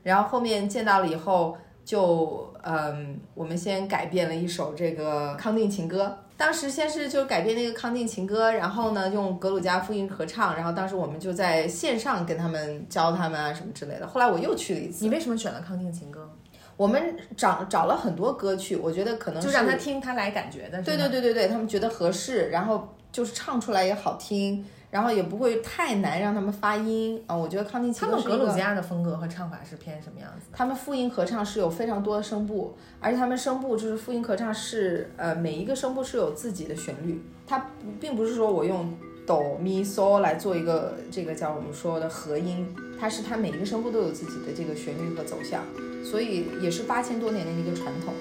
对，然后后面见到了以后，就嗯，我们先改编了一首这个康定情歌。当时先是就改编那个康定情歌，然后呢用格鲁吉亚复音合唱，然后当时我们就在线上跟他们教他们啊什么之类的。后来我又去了一次。你为什么选了康定情歌？我们找找了很多歌曲，我觉得可能就让他听他来感觉的。对对对对对，他们觉得合适，然后就是唱出来也好听。然后也不会太难让他们发音啊，我觉得康定情歌他们格鲁吉亚的风格和唱法是偏什么样子？他们复音合唱是有非常多的声部，而且他们声部就是复音合唱是呃每一个声部是有自己的旋律，它并不是说我用哆咪嗦来做一个这个叫我们说的合音，它是它每一个声部都有自己的这个旋律和走向，所以也是八千多年的一个传统。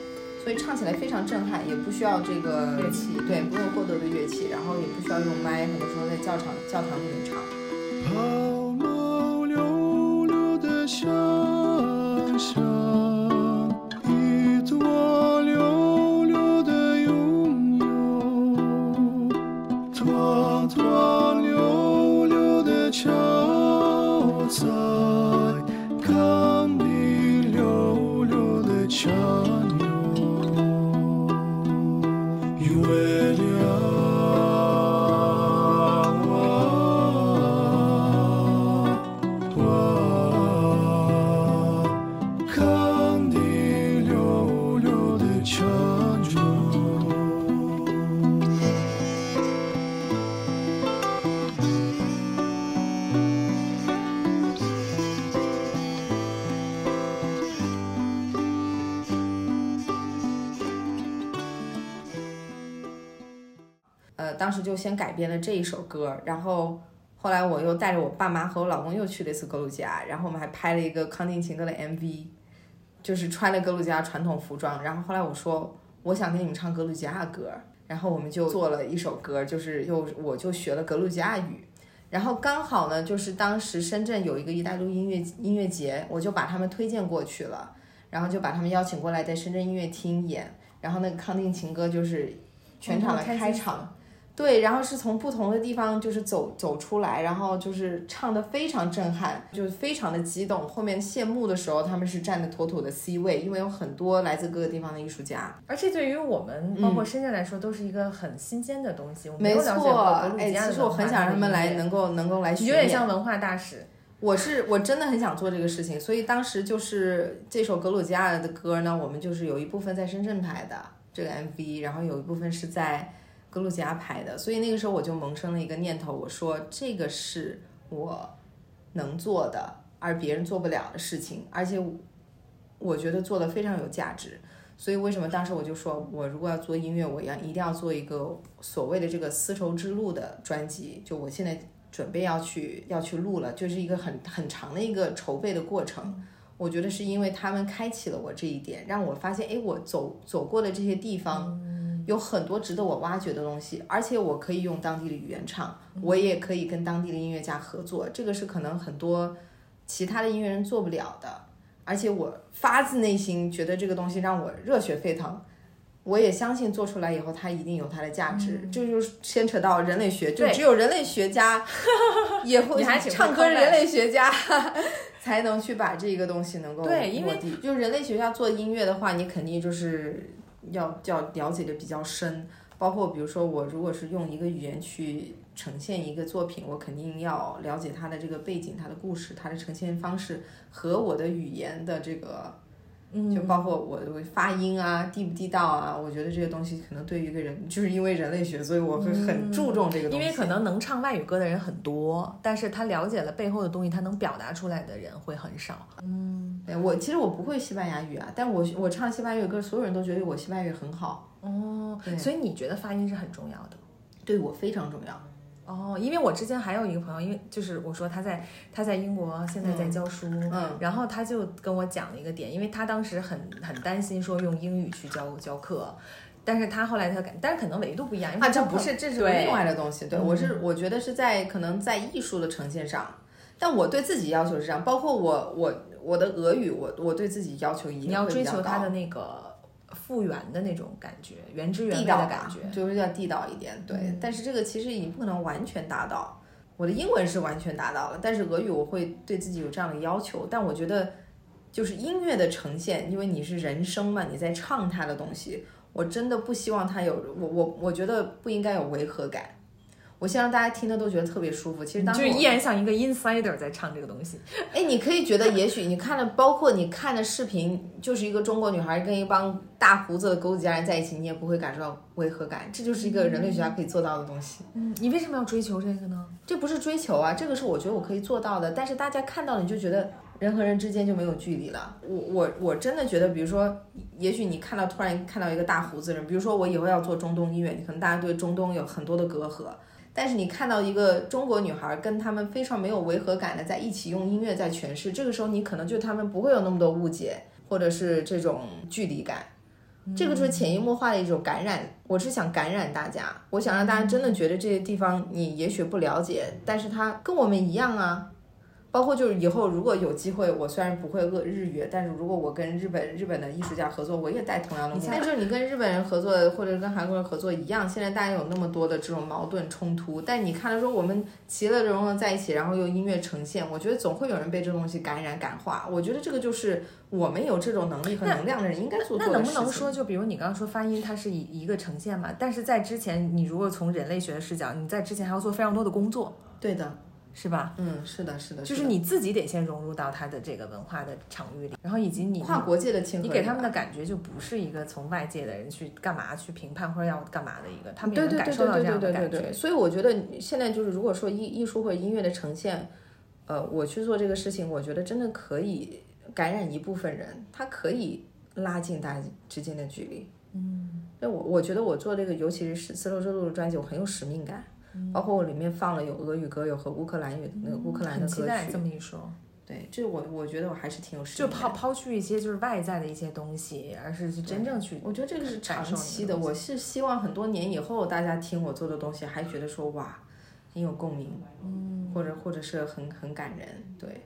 所以唱起来非常震撼，也不需要这个乐器，对，不用过多的乐器，然后也不需要用麦，很多时候在教场教堂里面唱。先改编了这一首歌，然后后来我又带着我爸妈和我老公又去了一次格鲁吉亚，然后我们还拍了一个康定情歌的 MV，就是穿了格鲁吉亚传统服装。然后后来我说我想给你们唱格鲁吉亚歌，然后我们就做了一首歌，就是又我就学了格鲁吉亚语。然后刚好呢，就是当时深圳有一个“一带一路”音乐音乐节，我就把他们推荐过去了，然后就把他们邀请过来在深圳音乐厅演。然后那个康定情歌就是全场的开场。对，然后是从不同的地方就是走走出来，然后就是唱的非常震撼，就是非常的激动。后面谢幕的时候，他们是站的妥妥的 C 位，因为有很多来自各个地方的艺术家。而且对于我们，包括深圳来说，都是一个很新鲜的东西。没错，哎，其实我很想让他们来，能够能够来学有点。像文化大使。我是我真的很想做这个事情，所以当时就是这首格鲁吉亚的歌呢，我们就是有一部分在深圳拍的这个 MV，然后有一部分是在格鲁吉亚拍的，所以那个时候我就萌生了一个念头，我说这个是我能做的，而别人做不了的事情，而且我我觉得做的非常有价值。所以为什么当时我就说，我如果要做音乐，我要一定要做一个所谓的这个丝绸之路的专辑，就我现在准备要去要去录了，就是一个很很长的一个筹备的过程。我觉得是因为他们开启了我这一点，让我发现，哎，我走走过的这些地方，有很多值得我挖掘的东西，而且我可以用当地的语言唱，我也可以跟当地的音乐家合作，这个是可能很多其他的音乐人做不了的。而且我发自内心觉得这个东西让我热血沸腾，我也相信做出来以后它一定有它的价值。这就是牵扯到人类学，就只有人类学家 [laughs] 也会唱歌，人类学家 [laughs] 才能去把这个东西能够对因为落地。就人类学家做音乐的话，你肯定就是要要了解的比较深，包括比如说我如果是用一个语言去呈现一个作品，我肯定要了解它的这个背景、它的故事、它的呈现方式和我的语言的这个。嗯就包括我我发音啊，地不地道啊，我觉得这些东西可能对于一个人，就是因为人类学，所以我会很注重这个东西。因为可能能唱外语歌的人很多，但是他了解了背后的东西，他能表达出来的人会很少。嗯对我其实我不会西班牙语啊，但我我唱西班牙语歌，所有人都觉得我西班牙语很好，哦对，所以你觉得发音是很重要的。对我非常重要。哦，因为我之前还有一个朋友，因为就是我说他在他在英国现在在教书，嗯。然后他就跟我讲了一个点，因为他当时很很担心说用英语去教教课，但是他后来他感，但是可能维度不一样，因为啊，这不是，这是另外的东西。对嗯我是我觉得是在可能在艺术的呈现上，但我对自己要求是这样，包括我我我的俄语，我我对自己要求也你要追求他的那个复原的那种感觉，原汁原味的感觉。就是要地道一点。对，嗯但是这个其实已经不可能完全达到。我的英文是完全达到了，但是俄语我会对自己有这样的要求。但我觉得就是音乐的呈现，因为你是人声嘛，你在唱它的东西，我真的不希望它有我我我觉得不应该有违和感。我希望大家听的都觉得特别舒服。其实当时就是依然像一个 insider 在唱这个东西。[laughs] 哎，你可以觉得，也许你看了，包括你看的视频，就是一个中国女孩跟一帮大胡子的勾子家人在一起，你也不会感受到违和感。这就是一个人类学家可以做到的东西。嗯，你为什么要追求这个呢？这不是追求啊，这个是我觉得我可以做到的。但是大家看到了，你就觉得人和人之间就没有距离了。我我我真的觉得，比如说，也许你看到突然看到一个大胡子人，比如说我以后要做中东音乐，你可能大家对中东有很多的隔阂。但是你看到一个中国女孩跟他们非常没有违和感的在一起用音乐在诠释，这个时候你可能就他们不会有那么多误解，或者是这种距离感，这个就是潜移默化的一种感染。我是想感染大家，我想让大家真的觉得这些地方你也许不了解，但是它跟我们一样啊。包括就是以后如果有机会，我虽然不会恶日语，但是如果我跟日本日本的艺术家合作，我也带同样的东西。但就是你跟日本人合作，或者跟韩国人合作一样，现在大家有那么多的这种矛盾冲突，但你看到说我们其乐融融在一起，然后用音乐呈现，我觉得总会有人被这东西感染感化。我觉得这个就是我们有这种能力和能量的人应该做做的那能不。能说，就比如你刚刚说发音，它是一一个呈现嘛？但是在之前，你如果从人类学的视角，你在之前还要做非常多的工作，对的，是吧？嗯，是的，是的，就是你自己得先融入到他的这个文化的场域里，然后以及你跨国界的亲和你给他们的感觉就不是一个从外界的人去干嘛去评判或者要干嘛的一个，他们也对能感对对对对受到这样的感觉。所以我觉得现在就是，如果说艺艺术或者音乐的呈现，呃，我去做这个事情，我觉得真的可以感染一部分人，它可以拉近大家之间的距离。嗯，那我我觉得我做这个，尤其是丝绸之路的专辑，我很有使命感。包括我里面放了有俄语歌，有和乌克兰语那个乌克兰的歌很期待这，么一说，对，这我我觉得我还是挺有使就命感的。抛抛去一些就是外在的一些东西，而是去真正去我觉得这个是长期的，我是希望很多年以后大家听我做的东西，还觉得说哇，很有共鸣，嗯，或者或者是很很感人，对，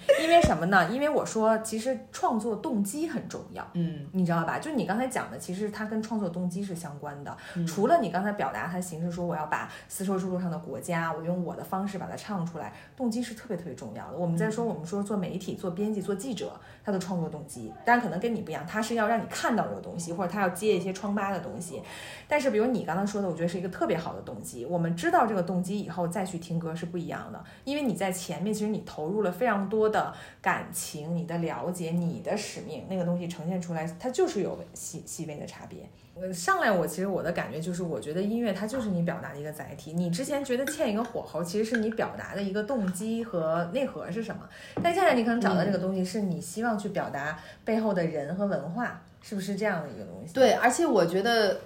[laughs] 因为什么呢？因为我说，其实创作动机很重要，嗯，你知道吧？就你刚才讲的，其实它跟创作动机是相关的。除了你刚才表达它的形式，说我要把丝绸之路上的国家，我用我的方式把它唱出来，动机是特别特别重要的。我们在说，我们说做媒体、做编辑、做记者，他的创作动机，当然可能跟你不一样，他是要让你看到这个东西，或者他要接一些疮疤的东西。但是，比如你刚才说的，我觉得是一个特别好的动机。我们知道这个动机以后再去听歌是不一样的，因为你在前面其实你投入了非常多的感情、你的了解、你的使命，那个东西呈现出来，它就是有细细微的差别。呃，上来我其实我的感觉就是，我觉得音乐它就是你表达的一个载体。你之前觉得欠一个火候，其实是你表达的一个动机和内核是什么，但现在你可能找到这个东西，是你希望去表达背后的人和文化，是不是这样的一个东西？对，而且我觉得，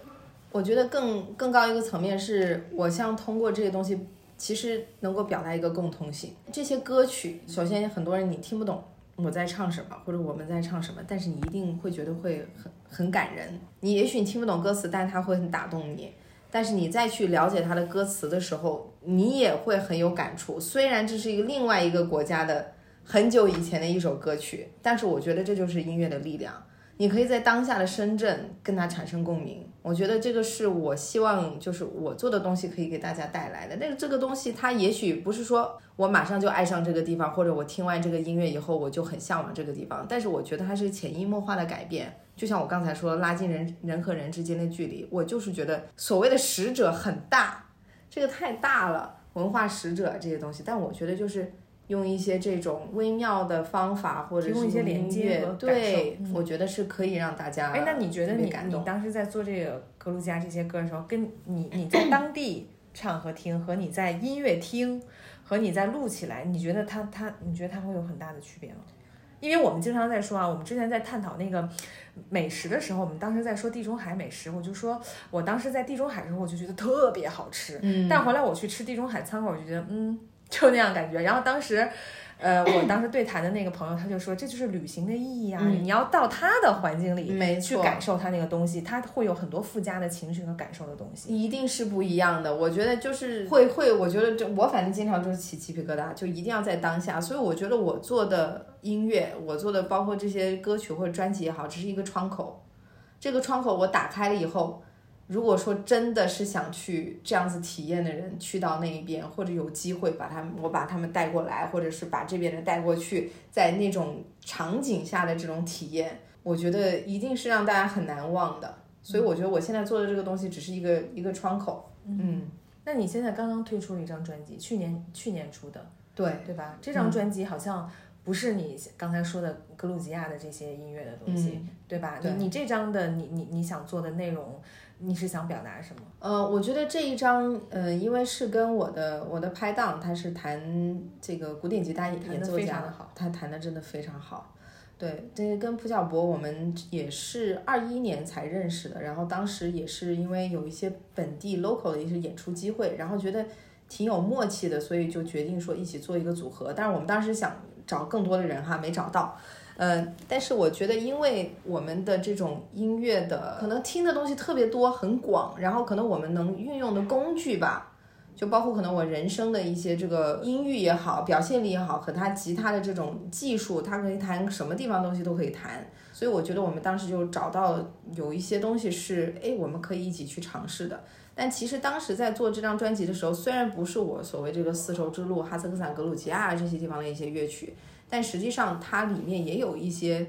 我觉得更更高一个层面是，我像通过这些东西，其实能够表达一个共通性。这些歌曲，首先很多人你听不懂我在唱什么，或者我们在唱什么，但是你一定会觉得会很很感人。你也许你听不懂歌词，但它会很打动你。但是你再去了解它的歌词的时候，你也会很有感触。虽然这是一个另外一个国家的很久以前的一首歌曲，但是我觉得这就是音乐的力量。你可以在当下的深圳跟它产生共鸣。我觉得这个是我希望，就是我做的东西可以给大家带来的。但是这个东西它也许不是说我马上就爱上这个地方，或者我听完这个音乐以后我就很向往这个地方。但是我觉得它是潜移默化的改变。就像我刚才说，拉近人人和人之间的距离，我就是觉得所谓的使者很大，这个太大了，文化使者这些东西。但我觉得就是用一些这种微妙的方法，或者是提供一些连接和对，嗯。我觉得是可以让大家哎，那你觉得你你感动。当时在做这个格鲁吉亚这些歌的时候，跟你你在当地唱和听，和你在音乐厅和你在录起来，你觉得它它你觉得它会有很大的区别吗？因为我们经常在说啊，我们之前在探讨那个美食的时候，我们当时在说地中海美食，我就说我当时在地中海的时候，我就觉得特别好吃，嗯。但回来我去吃地中海餐馆，我就觉得嗯，就那样感觉。然后当时，呃，我当时对谈的那个朋友他就说，这就是旅行的意义啊，嗯你要到他的环境里没去感受他那个东西，他会有很多附加的情绪和感受的东西。一定是不一样的。我觉得就是会会，我觉得这我反正经常就是起鸡皮疙瘩，就一定要在当下。所以我觉得我做的音乐，我做的包括这些歌曲或者专辑也好，只是一个窗口。这个窗口我打开了以后，如果说真的是想去这样子体验的人，去到那一边，或者有机会把他们，我把他们带过来，或者是把这边人带过去，在那种场景下的这种体验，我觉得一定是让大家很难忘的。所以我觉得我现在做的这个东西只是一个一个窗口。嗯，那你现在刚刚推出了一张专辑，去年去年出的，对，对吧？这张专辑好像不是你刚才说的格鲁吉亚的这些音乐的东西，对吧？你你这张的你你你想做的内容，你是想表达什么？呃，我觉得这一张，呃，因为是跟我的我的拍档，他是弹这个古典吉他演奏家的好，他弹的真的非常好。对，这个跟蒲小博我们也是二一年才认识的，然后当时也是因为有一些本地 local 的一些演出机会，然后觉得挺有默契的，所以就决定说一起做一个组合。但是我们当时想找更多的人哈，没找到。呃，但是我觉得，因为我们的这种音乐的可能听的东西特别多，很广，然后可能我们能运用的工具吧，就包括可能我人生的一些这个音域也好，表现力也好，和他吉他的这种技术，他可以弹什么地方东西都可以弹，所以我觉得我们当时就找到有一些东西是，哎，我们可以一起去尝试的。但其实当时在做这张专辑的时候，虽然不是我所谓这个丝绸之路、哈萨克斯坦、格鲁吉亚这些地方的一些乐曲，但实际上它里面也有一些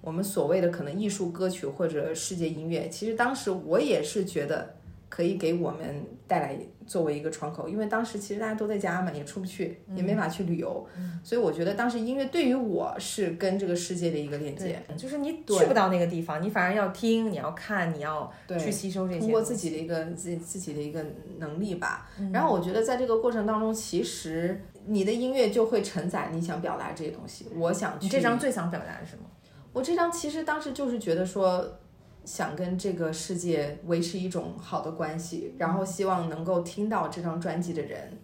我们所谓的可能艺术歌曲或者世界音乐。其实当时我也是觉得可以给我们带来作为一个窗口，因为当时其实大家都在家嘛，也出不去，也没法去旅游，所以我觉得当时音乐对于我是跟这个世界的一个链接。就是你去不到那个地方，你反而要听，你要看，你要去吸收这些，通过自己的一个自自己的一个能力吧。嗯然后我觉得在这个过程当中，其实你的音乐就会承载你想表达这些东西。我想去你这张最想表达的是什么？我这张其实当时就是觉得说，想跟这个世界维持一种好的关系，然后希望能够听到这张专辑的人，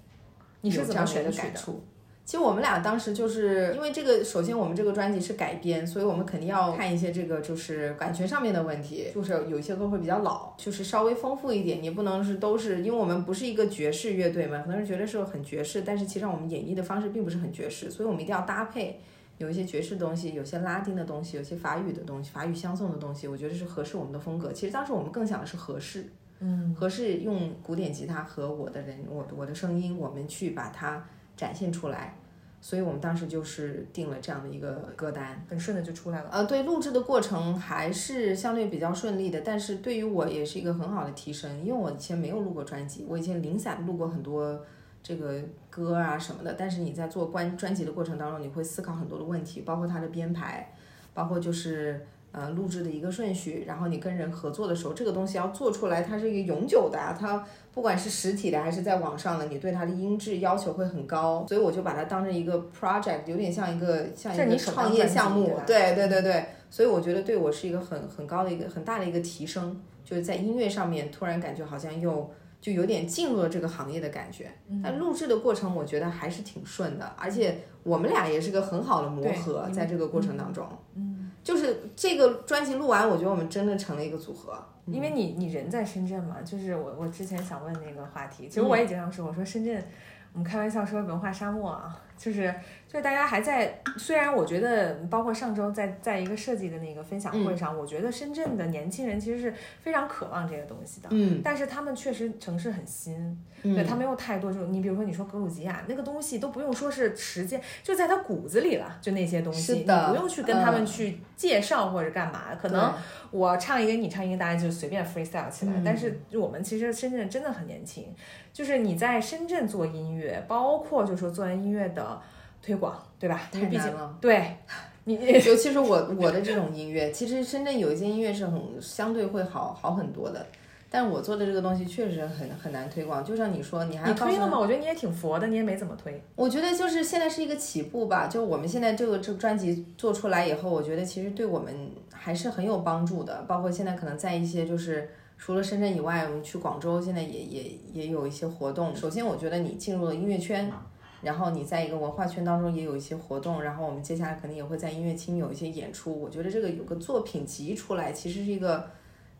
你是怎么样的？感触？其实我们俩当时就是因为这个，首先我们这个专辑是改编，所以我们肯定要看一些这个就是版权上面的问题，就是有一些歌会比较老，就是稍微丰富一点，你不能是都是，因为我们不是一个爵士乐队嘛，很多人觉得是很爵士，但是其实我们演绎的方式并不是很爵士，所以我们一定要搭配。有一些爵士的东西，有些拉丁的东西，有些法语的东西，法语相送的东西，我觉得是合适我们的风格。其实当时我们更想的是合适，嗯，合适用古典吉他和我的人，我我的声音，我们去把它展现出来。所以我们当时就是定了这样的一个歌单。很顺的就出来了。呃，对，录制的过程还是相对比较顺利的，但是对于我也是一个很好的提升，因为我以前没有录过专辑，我以前零散录过很多这个歌啊什么的，但是你在做关专辑的过程当中，你会思考很多的问题，包括它的编排，包括就是呃录制的一个顺序，然后你跟人合作的时候，这个东西要做出来，它是一个永久的啊，它不管是实体的还是在网上的，你对它的音质要求会很高，所以我就把它当成一个 project，有点像一个像一个创业项目对，对对对对，所以我觉得对我是一个很很高的一个很大的一个提升，就是在音乐上面突然感觉好像又。就有点进入了这个行业的感觉，但录制的过程我觉得还是挺顺的，而且我们俩也是个很好的磨合，在这个过程当中，嗯，就是这个专辑录完，我觉得我们真的成了一个组合，因为你你人在深圳嘛，就是我我之前想问那个话题，其实我也经常说，我说深圳，我们开玩笑说文化沙漠啊，就是就是大家还在，虽然我觉得包括上周在在一个设计的那个分享会上，我觉得深圳的年轻人其实是非常渴望这个东西的，嗯，但是他们确实城市很新，对他没有太多这种，你比如说你说格鲁吉亚那个东西都不用说是时间，就在他骨子里了，就那些东西，你不用去跟他们嗯。去介绍或者干嘛，可能我唱一个你唱一个，大家就随便 freestyle 起来。嗯。但是我们其实深圳真的很年轻，就是你在深圳做音乐，包括就是说做完音乐的推广，对吧？太毕竟难了。对你 [laughs] 尤其是我我的这种音乐，其实深圳有一些音乐是很相对会好好很多的，但我做的这个东西确实很很难推广。就像你说，你还你推了吗？我觉得你也挺佛的，你也没怎么推。我觉得就是现在是一个起步吧，就我们现在这个这个专辑做出来以后，我觉得其实对我们还是很有帮助的。包括现在可能在一些就是除了深圳以外，我们去广州现在也也也有一些活动。首先，我觉得你进入了音乐圈，然后你在一个文化圈当中也有一些活动，然后我们接下来肯定也会在音乐厅有一些演出。我觉得这个有个作品集出来，其实是一个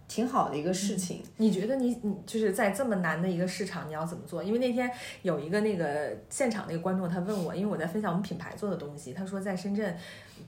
挺好的一个事情。你觉得你你就是在这么难的一个市场，你要怎么做？因为那天有一个那个现场那个观众，他问我，因为我在分享我们品牌做的东西，他说在深圳，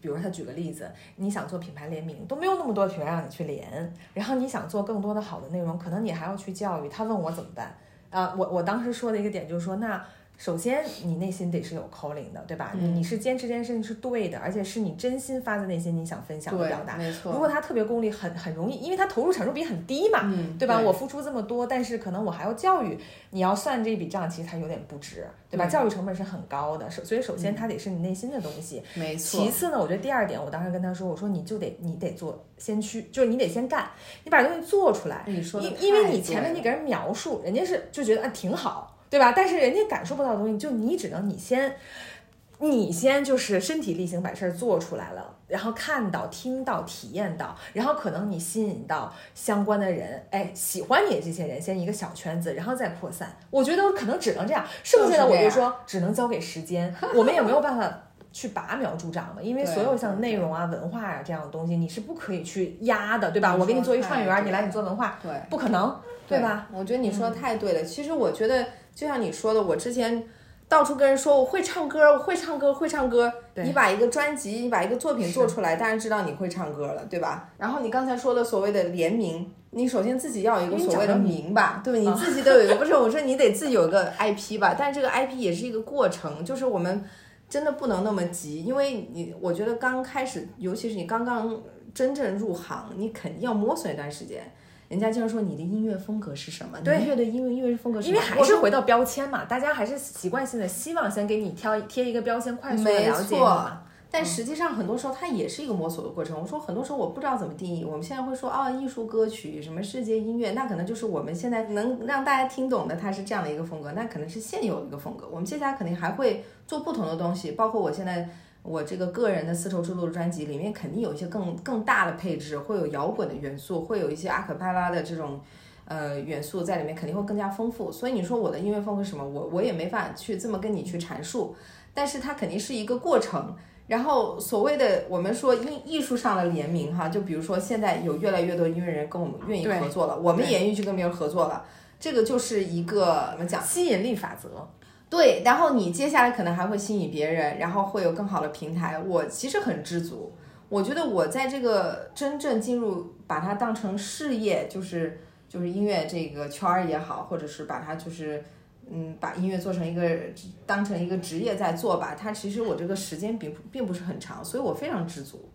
比如他举个例子，你想做品牌联名，都没有那么多品牌让你去联，然后你想做更多的好的内容，可能你还要去教育。他问我怎么办？啊、我我当时说的一个点就是说，那首先你内心得是有 calling 的，对吧？你你是坚持这件事情是对的，而且是你真心发自内心你想分享和表达。没错。如果他特别功利，很很容易，因为他投入产出比很低嘛，嗯对吧？对我付出这么多，但是可能我还要教育，你要算这笔账，其实他有点不值，对吧？对教育成本是很高的，首所以首先他得是你内心的东西。没错。其次呢，我觉得第二点，我当时跟他说，我说你就得你得做先驱，就是你得先干，你把东西做出来。你说因为你前面你给人描述，人家是就觉得啊挺好，对吧？但是人家感受不到的东西，就你只能你先，你先就是身体力行把事儿做出来了，然后看到、听到、体验到，然后可能你吸引到相关的人，哎，喜欢你的这些人，先一个小圈子，然后再扩散。我觉得可能只能这样，剩下的我就说只能交给时间，[laughs] 我们也没有办法。去拔苗助长的，因为所有像内容啊、文化啊这样的东西，你是不可以去压的，对吧？我给你做一创意园，对你来你做文化，对。不可能，对吧？？我觉得你说的太对了。其实我觉得，就像你说的，我之前到处跟人说我会唱歌，我会唱歌，会唱歌。对你把一个专辑，你把一个作品做出来，大家知道你会唱歌了，对吧？然后你刚才说的所谓的联名，你首先自己要有一个所谓的名吧，对吧？你自己都有一个，不是我说你得自己有一个 IP 吧，但这个 IP 也是一个过程，就是我们。真的不能那么急，因为你，我觉得刚开始，尤其是你刚刚真正入行，你肯定要摸索一段时间。人家经常说你的音乐风格是什么？对你乐队音乐音乐风格是什因么？因为还是回到标签嘛，大家还是习惯性的希望先给你挑贴一个标签，快速的没了解你。但实际上很多时候它也是一个摸索的过程。我说很多时候我不知道怎么定义。我们现在会说啊，艺术歌曲什么世界音乐，那可能就是我们现在能让大家听懂的，它是这样的一个风格，那可能是现有的一个风格。我们接下来肯定还会做不同的东西，包括我现在。我这个个人的丝绸之路的专辑里面肯定有一些更更大的配置，会有摇滚的元素，会有一些阿卡贝拉的这种呃元素在里面，肯定会更加丰富。所以你说我的音乐风格是什么，我我也没法去这么跟你去阐述，但是它肯定是一个过程。然后所谓的我们说艺艺术上的联名哈，就比如说现在有越来越多音乐人跟我们愿意合作了，我们也愿意去跟别人合作了，这个就是一个怎么讲？吸引力法则，对，然后你接下来可能还会吸引别人，然后会有更好的平台。我其实很知足，我觉得我在这个真正进入把它当成事业，就是就是音乐这个圈儿也好，或者是把它就是嗯把音乐做成一个当成一个职业在做吧，它其实我这个时间并并不是很长，所以我非常知足。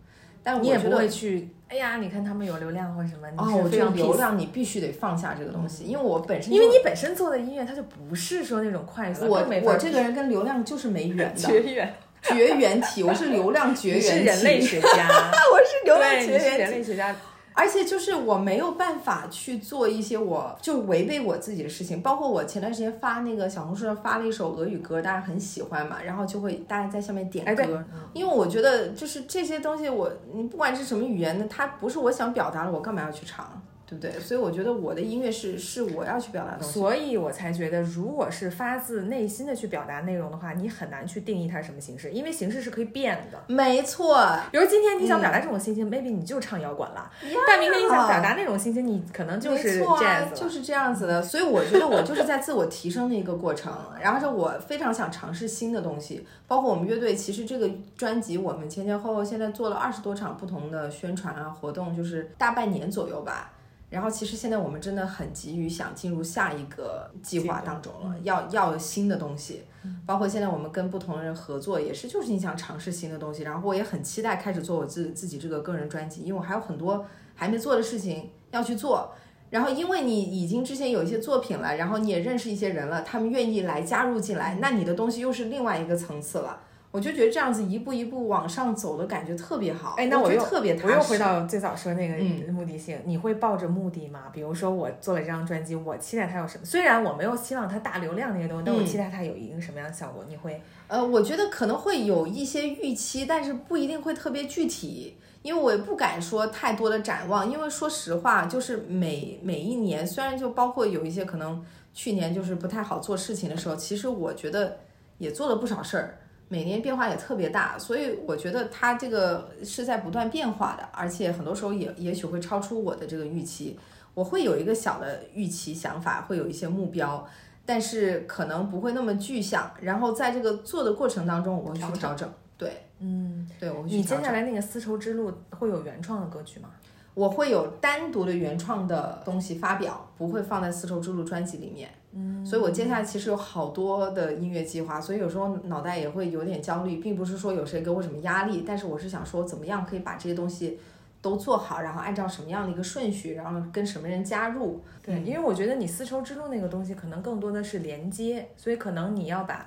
但你也不我觉得会去，哎呀，你看他们有流量或者什么，你哦，我这样流量你必须得放下这个东西，因为我本身因为你本身做的音乐，它就不是说那种快速，我我这个人跟流量就是没缘的。[laughs] 绝缘，绝缘体，我是流量绝缘体，是人类学家，[laughs] 我是流量绝缘体。人类学家，而且就是我没有办法去做一些我就违背我自己的事情，包括我前段时间发那个小红书上发了一首俄语歌，大家很喜欢嘛，然后就会大家在下面点歌，因为我觉得就是这些东西我你不管是什么语言的，它不是我想表达的，我干嘛要去唱，对不对？所以我觉得我的音乐是是我要去表达的东西。所以我才觉得，如果是发自内心的去表达内容的话，你很难去定义它是什么形式，因为形式是可以变的。没错，比如今天你想表达这种心情、m a y b e 你就唱摇滚了，但明天你想表达那种心情，你可能就是没错 jazz 啊，就是这样子的。所以我觉得我就是在自我提升的一个过程，然后是我非常想尝试新的东西，包括我们乐队，其实这个专辑我们前前后后现在做了二十多场不同的宣传啊活动，就是大半年左右吧。然后其实现在我们真的很急于想进入下一个计划当中了，要要新的东西，包括现在我们跟不同的人合作，也是就是你想尝试新的东西。然后我也很期待开始做我自自己这个个人专辑，因为我还有很多还没做的事情要去做。然后，因为你已经之前有一些作品了，然后你也认识一些人了，他们愿意来加入进来，那你的东西又是另外一个层次了。我就觉得这样子一步一步往上走的感觉特别好。哎，那我又特别踏实。我又回到最早说那个嗯目的性，你会抱着目的吗？比如说我做了这张专辑，我期待它有什么？虽然我没有希望它大流量那些东西，但我嗯期待它有一个什么样的效果？你会呃，我觉得可能会有一些预期，但是不一定会特别具体，因为我也不敢说太多的展望，因为说实话，就是每每一年，虽然就包括有一些可能去年就是不太好做事情的时候，其实我觉得也做了不少事儿。每年变化也特别大，所以我觉得它这个是在不断变化的，而且很多时候也也许会超出我的这个预期。我会有一个小的预期想法，会有一些目标，但是可能不会那么具象。然后在这个做的过程当中，我会去调整。对，嗯，对，我会去你。接下来那个丝绸之路会有原创的歌曲吗？我会有单独的原创的东西发表，不会放在丝绸之路专辑里面。嗯，所以我接下来其实有好多的音乐计划，所以有时候脑袋也会有点焦虑，并不是说有谁给我什么压力，但是我是想说怎么样可以把这些东西都做好，然后按照什么样的一个顺序，然后跟什么人加入。对，因为我觉得你丝绸之路那个东西可能更多的是连接，所以可能你要把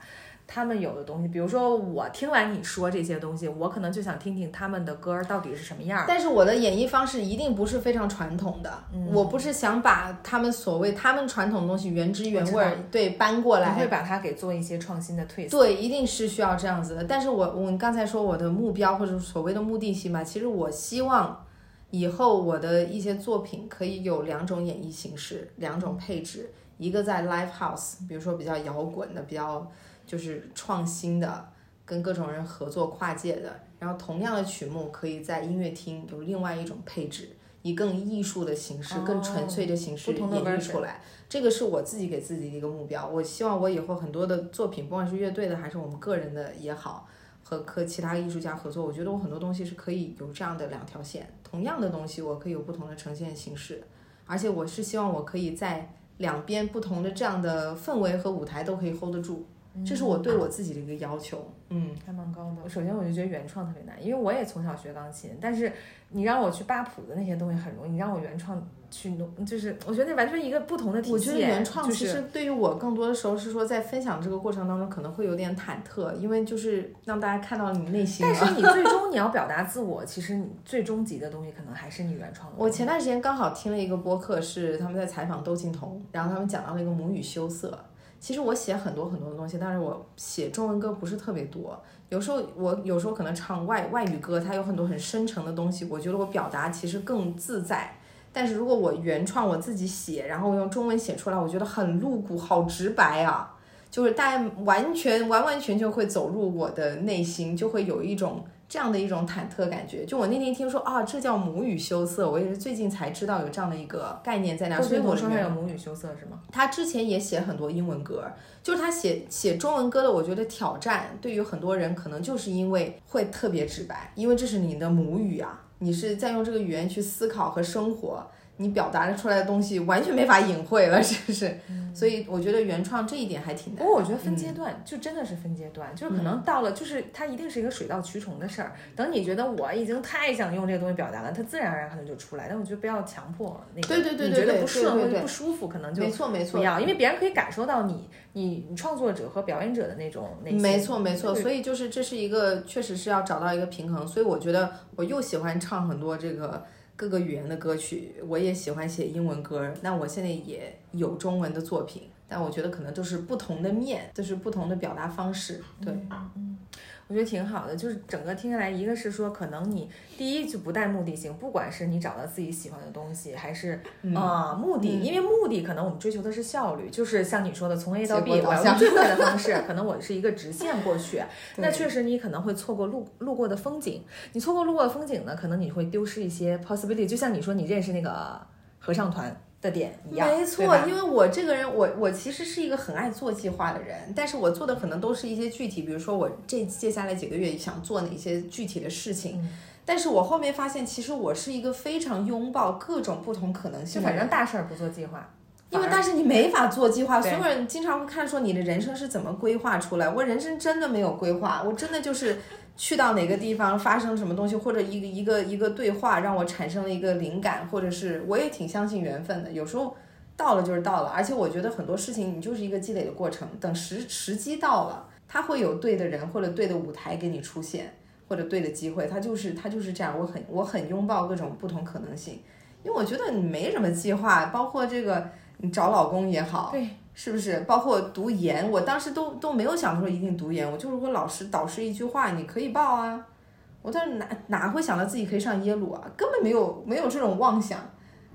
他们有的东西，比如说我听完你说这些东西，我可能就想听听他们的歌儿到底是什么样儿。但是我的演绎方式一定不是非常传统的，我不是想把他们所谓他们传统的东西原汁原味儿对搬过来，会把它给做一些创新的退色。对，一定是需要这样子的。但是我我刚才说我的目标或者所谓的目的性吧，其实我希望以后我的一些作品可以有两种演绎形式，两种配置，一个在 live house，比如说比较摇滚的，比较就是创新的，跟各种人合作跨界的，然后同样的曲目可以在音乐厅有另外一种配置。以更艺术的形式、更纯粹的形式不同的演绎出来，这个是我自己给自己的一个目标。我希望我以后很多的作品，不管是乐队的还是我们个人的也好，和和其他艺术家合作，我觉得我很多东西是可以有这样的两条线，同样的东西我可以有不同的呈现形式，而且我是希望我可以在两边不同的这样的氛围和舞台都可以 hold 得住，这是我对我自己的一个要求。嗯，还蛮高的。首先我就觉得原创特别难，因为我也从小学钢琴，但是你让我去扒谱的那些东西很容易，你让我原创去弄，就是我觉得那完全一个不同的体系。我觉得原创就是其实对于我更多的时候是说，在分享这个过程当中可能会有点忐忑，因为就是让大家看到你内心嘛。但是你最终你要表达自我，其实你最终极的东西可能还是你原创的。我前段时间刚好听了一个播客，是他们在采访窦靖童，然后他们讲到了一个母语羞涩。其实我写很多很多的东西，但是我写中文歌不是特别多。有时候我有时候可能唱外外语歌，它有很多很深沉的东西，我觉得我表达其实更自在。但是如果我原创我自己写，然后用中文写出来，我觉得很露骨，好直白啊！就是大家完全完完全全会走入我的内心，就会有一种这样的一种忐忑感觉。就我那天听说啊，这叫母语羞涩，我也是最近才知道有这样的一个概念在那，所以我说他有母语羞涩是吗？他之前也写很多英文歌，就是他写写中文歌的，我觉得挑战对于很多人可能就是因为会特别直白，因为这是你的母语啊，你是在用这个语言去思考和生活，你表达出来的东西完全没法隐晦了，是不是？所以我觉得原创这一点还挺难。不过我觉得分阶段、就真的是分阶段，就是可能到了，就是它一定是一个水到渠成的事儿。等你觉得我已经太想用这个东西表达了，它自然而然可能就出来。但我觉得不要强迫那个，对对对你觉得不顺或者不舒服，可能就没错没错不，要，因为别人可以感受到你你你创作者和表演者的那种那。没错没错，所以就是这是一个确实是要找到一个平衡，所以我觉得我又喜欢唱很多这个各个语言的歌曲，我也喜欢写英文歌，那我现在也有中文的作品，但我觉得可能都是不同的面，就是不同的表达方式，对。我觉得挺好的，就是整个听下来，一个是说，可能你第一就不带目的性，不管是你找到自己喜欢的东西，还是啊、目的，因为目的可能我们追求的是效率，就是像你说的，从 A 到 B，我要用最快的 [laughs] 方式，可能我是一个直线过去，[laughs] 那确实你可能会错过路路过的风景，你错过路过的风景呢，可能你会丢失一些 possibility，就像你说你认识那个合唱团的点一样，没错，因为我这个人，我我其实是一个很爱做计划的人，但是我做的可能都是一些具体，比如说我这接下来几个月想做哪些具体的事情，嗯但是我后面发现，其实我是一个非常拥抱各种不同可能性反正。大事儿不做计划，因为但是你没法做计划，所有人经常会看说你的人生是怎么规划出来。我人生真的没有规划，我真的就是去到哪个地方发生什么东西，或者一个一个一个对话让我产生了一个灵感，或者是我也挺相信缘分的。有时候到了就是到了，而且我觉得很多事情你就是一个积累的过程，等时时机到了，它会有对的人或者对的舞台给你出现，或者对的机会，它就是它就是这样。我很我很拥抱各种不同可能性，因为我觉得你没什么计划，包括这个你找老公也好，对，是不是？包括读研，我当时都都没有想说一定读研，我就是问老师导师一句话，你可以报啊。我当时哪哪会想到自己可以上耶鲁啊？根本没有没有这种妄想。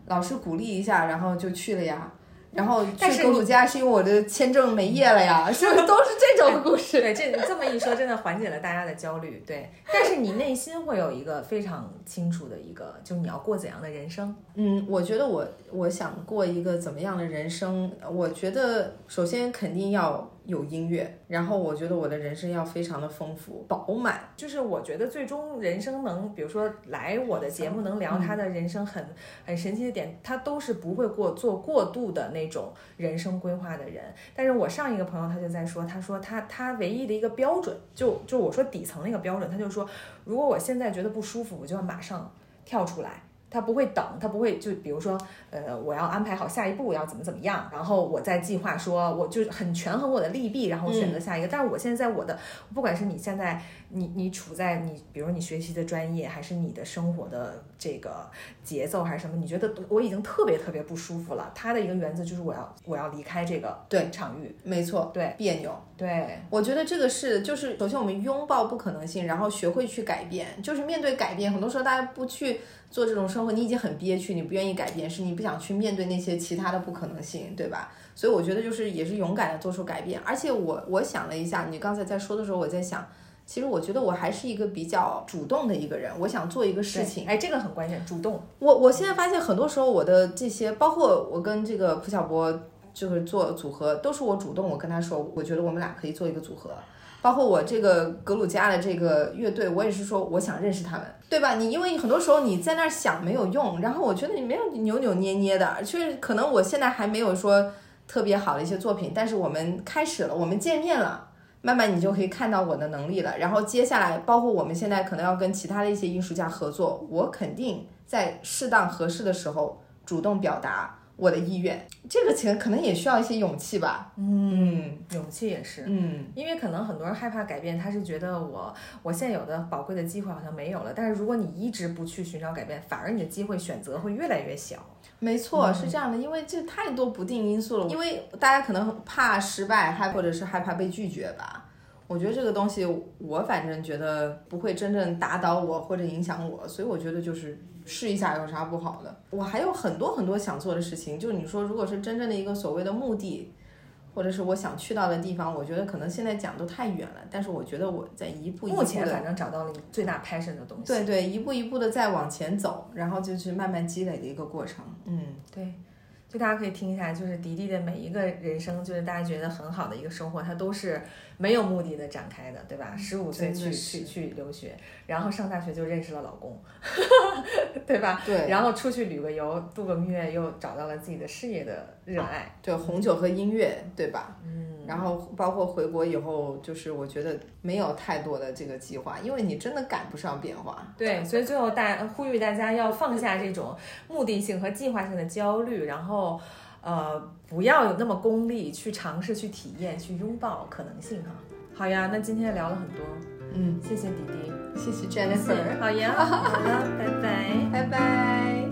老师鼓励一下，然后就去了呀。然后但是鲁吉亚是因为我的签证没业了呀，是不是都是这种的故事？对，这这么一说，真的缓解了大家的焦虑。对，但是你内心会有一个非常清楚的一个，就是你要过怎样的人生。嗯，我觉得我我想过一个怎么样的人生？我觉得首先肯定要有音乐，然后我觉得我的人生要非常的丰富饱满。就是我觉得最终人生能，比如说来我的节目能聊他的人生很、很神奇的点，他都是不会过做过度的那种人生规划的人。但是我上一个朋友他就在说，他说他他唯一的一个标准，就就我说底层那个标准，他就说，如果我现在觉得不舒服，我就要马上跳出来。他不会等，他不会就比如说，呃，我要安排好下一步要怎么怎么样，然后我再计划说，我就很权衡我的利弊，然后选择下一个。但是我现在在我的，不管是你现在你你处在你，比如你学习的专业，还是你的生活的这个节奏，还是什么，你觉得我已经特别特别不舒服了。他的一个原则就是我要我要离开这个对场域，没错，对别扭。对我觉得这个是，就是首先我们拥抱不可能性，然后学会去改变。就是面对改变，很多时候大家不去做这种生活，你已经很憋屈，你不愿意改变，是你不想去面对那些其他的不可能性，对吧？所以我觉得就是也是勇敢的做出改变。而且我我想了一下，你刚才在说的时候，我在想，其实我觉得我还是一个比较主动的一个人，我想做一个事情。哎，这个很关键，主动。我我现在发现很多时候我的这些，包括我跟这个蒲小博就是做组合，都是我主动，我跟他说，我觉得我们俩可以做一个组合。包括我这个格鲁吉亚的这个乐队，我也是说我想认识他们，对吧？你因为很多时候你在那儿想没有用，然后我觉得你没有扭扭捏捏的，就是可能我现在还没有说特别好的一些作品，但是我们开始了，我们见面了。慢慢你就可以看到我的能力了，然后接下来包括我们现在可能要跟其他的一些艺术家合作，我肯定在适当合适的时候主动表达我的意愿，这个其实可能也需要一些勇气吧。嗯勇气也是，嗯，因为可能很多人害怕改变，他是觉得我我现有的宝贵的机会好像没有了。但是如果你一直不去寻找改变，反而你的机会选择会越来越小。没错，是这样的，因为这太多不定因素了。因为大家可能怕失败，还或者是害怕被拒绝吧。我觉得这个东西，我反正觉得不会真正打倒我或者影响我，所以我觉得就是试一下有啥不好的。我还有很多很多想做的事情，就是你说如果是真正的一个所谓的目的，或者是我想去到的地方，我觉得可能现在讲都太远了。但是我觉得我在一步一步目前的反正找到了你最大 passion 的东西。对对，一步一步的在往前走，然后就是慢慢积累的一个过程。嗯，对，就大家可以听一下，就是迪迪的每一个人生，就是大家觉得很好的一个收获，它都是没有目的的展开的，对吧？十五岁去去去留学，然后上大学就认识了老公，[laughs] 对吧？对然后出去旅个游，度个蜜月，又找到了自己的事业的热爱。对，红酒和音乐，对吧？嗯，然后包括回国以后，就是我觉得没有太多的这个计划，因为你真的赶不上变化。对，所以最后大呼吁大家要放下这种目的性和计划性的焦虑，然后呃不要有那么功利，去尝试、去体验、去拥抱可能性哈。好呀，那今天聊了很多，嗯，谢谢弟弟。谢谢 Jennifer，好呀，[laughs] 好了，拜拜。拜拜。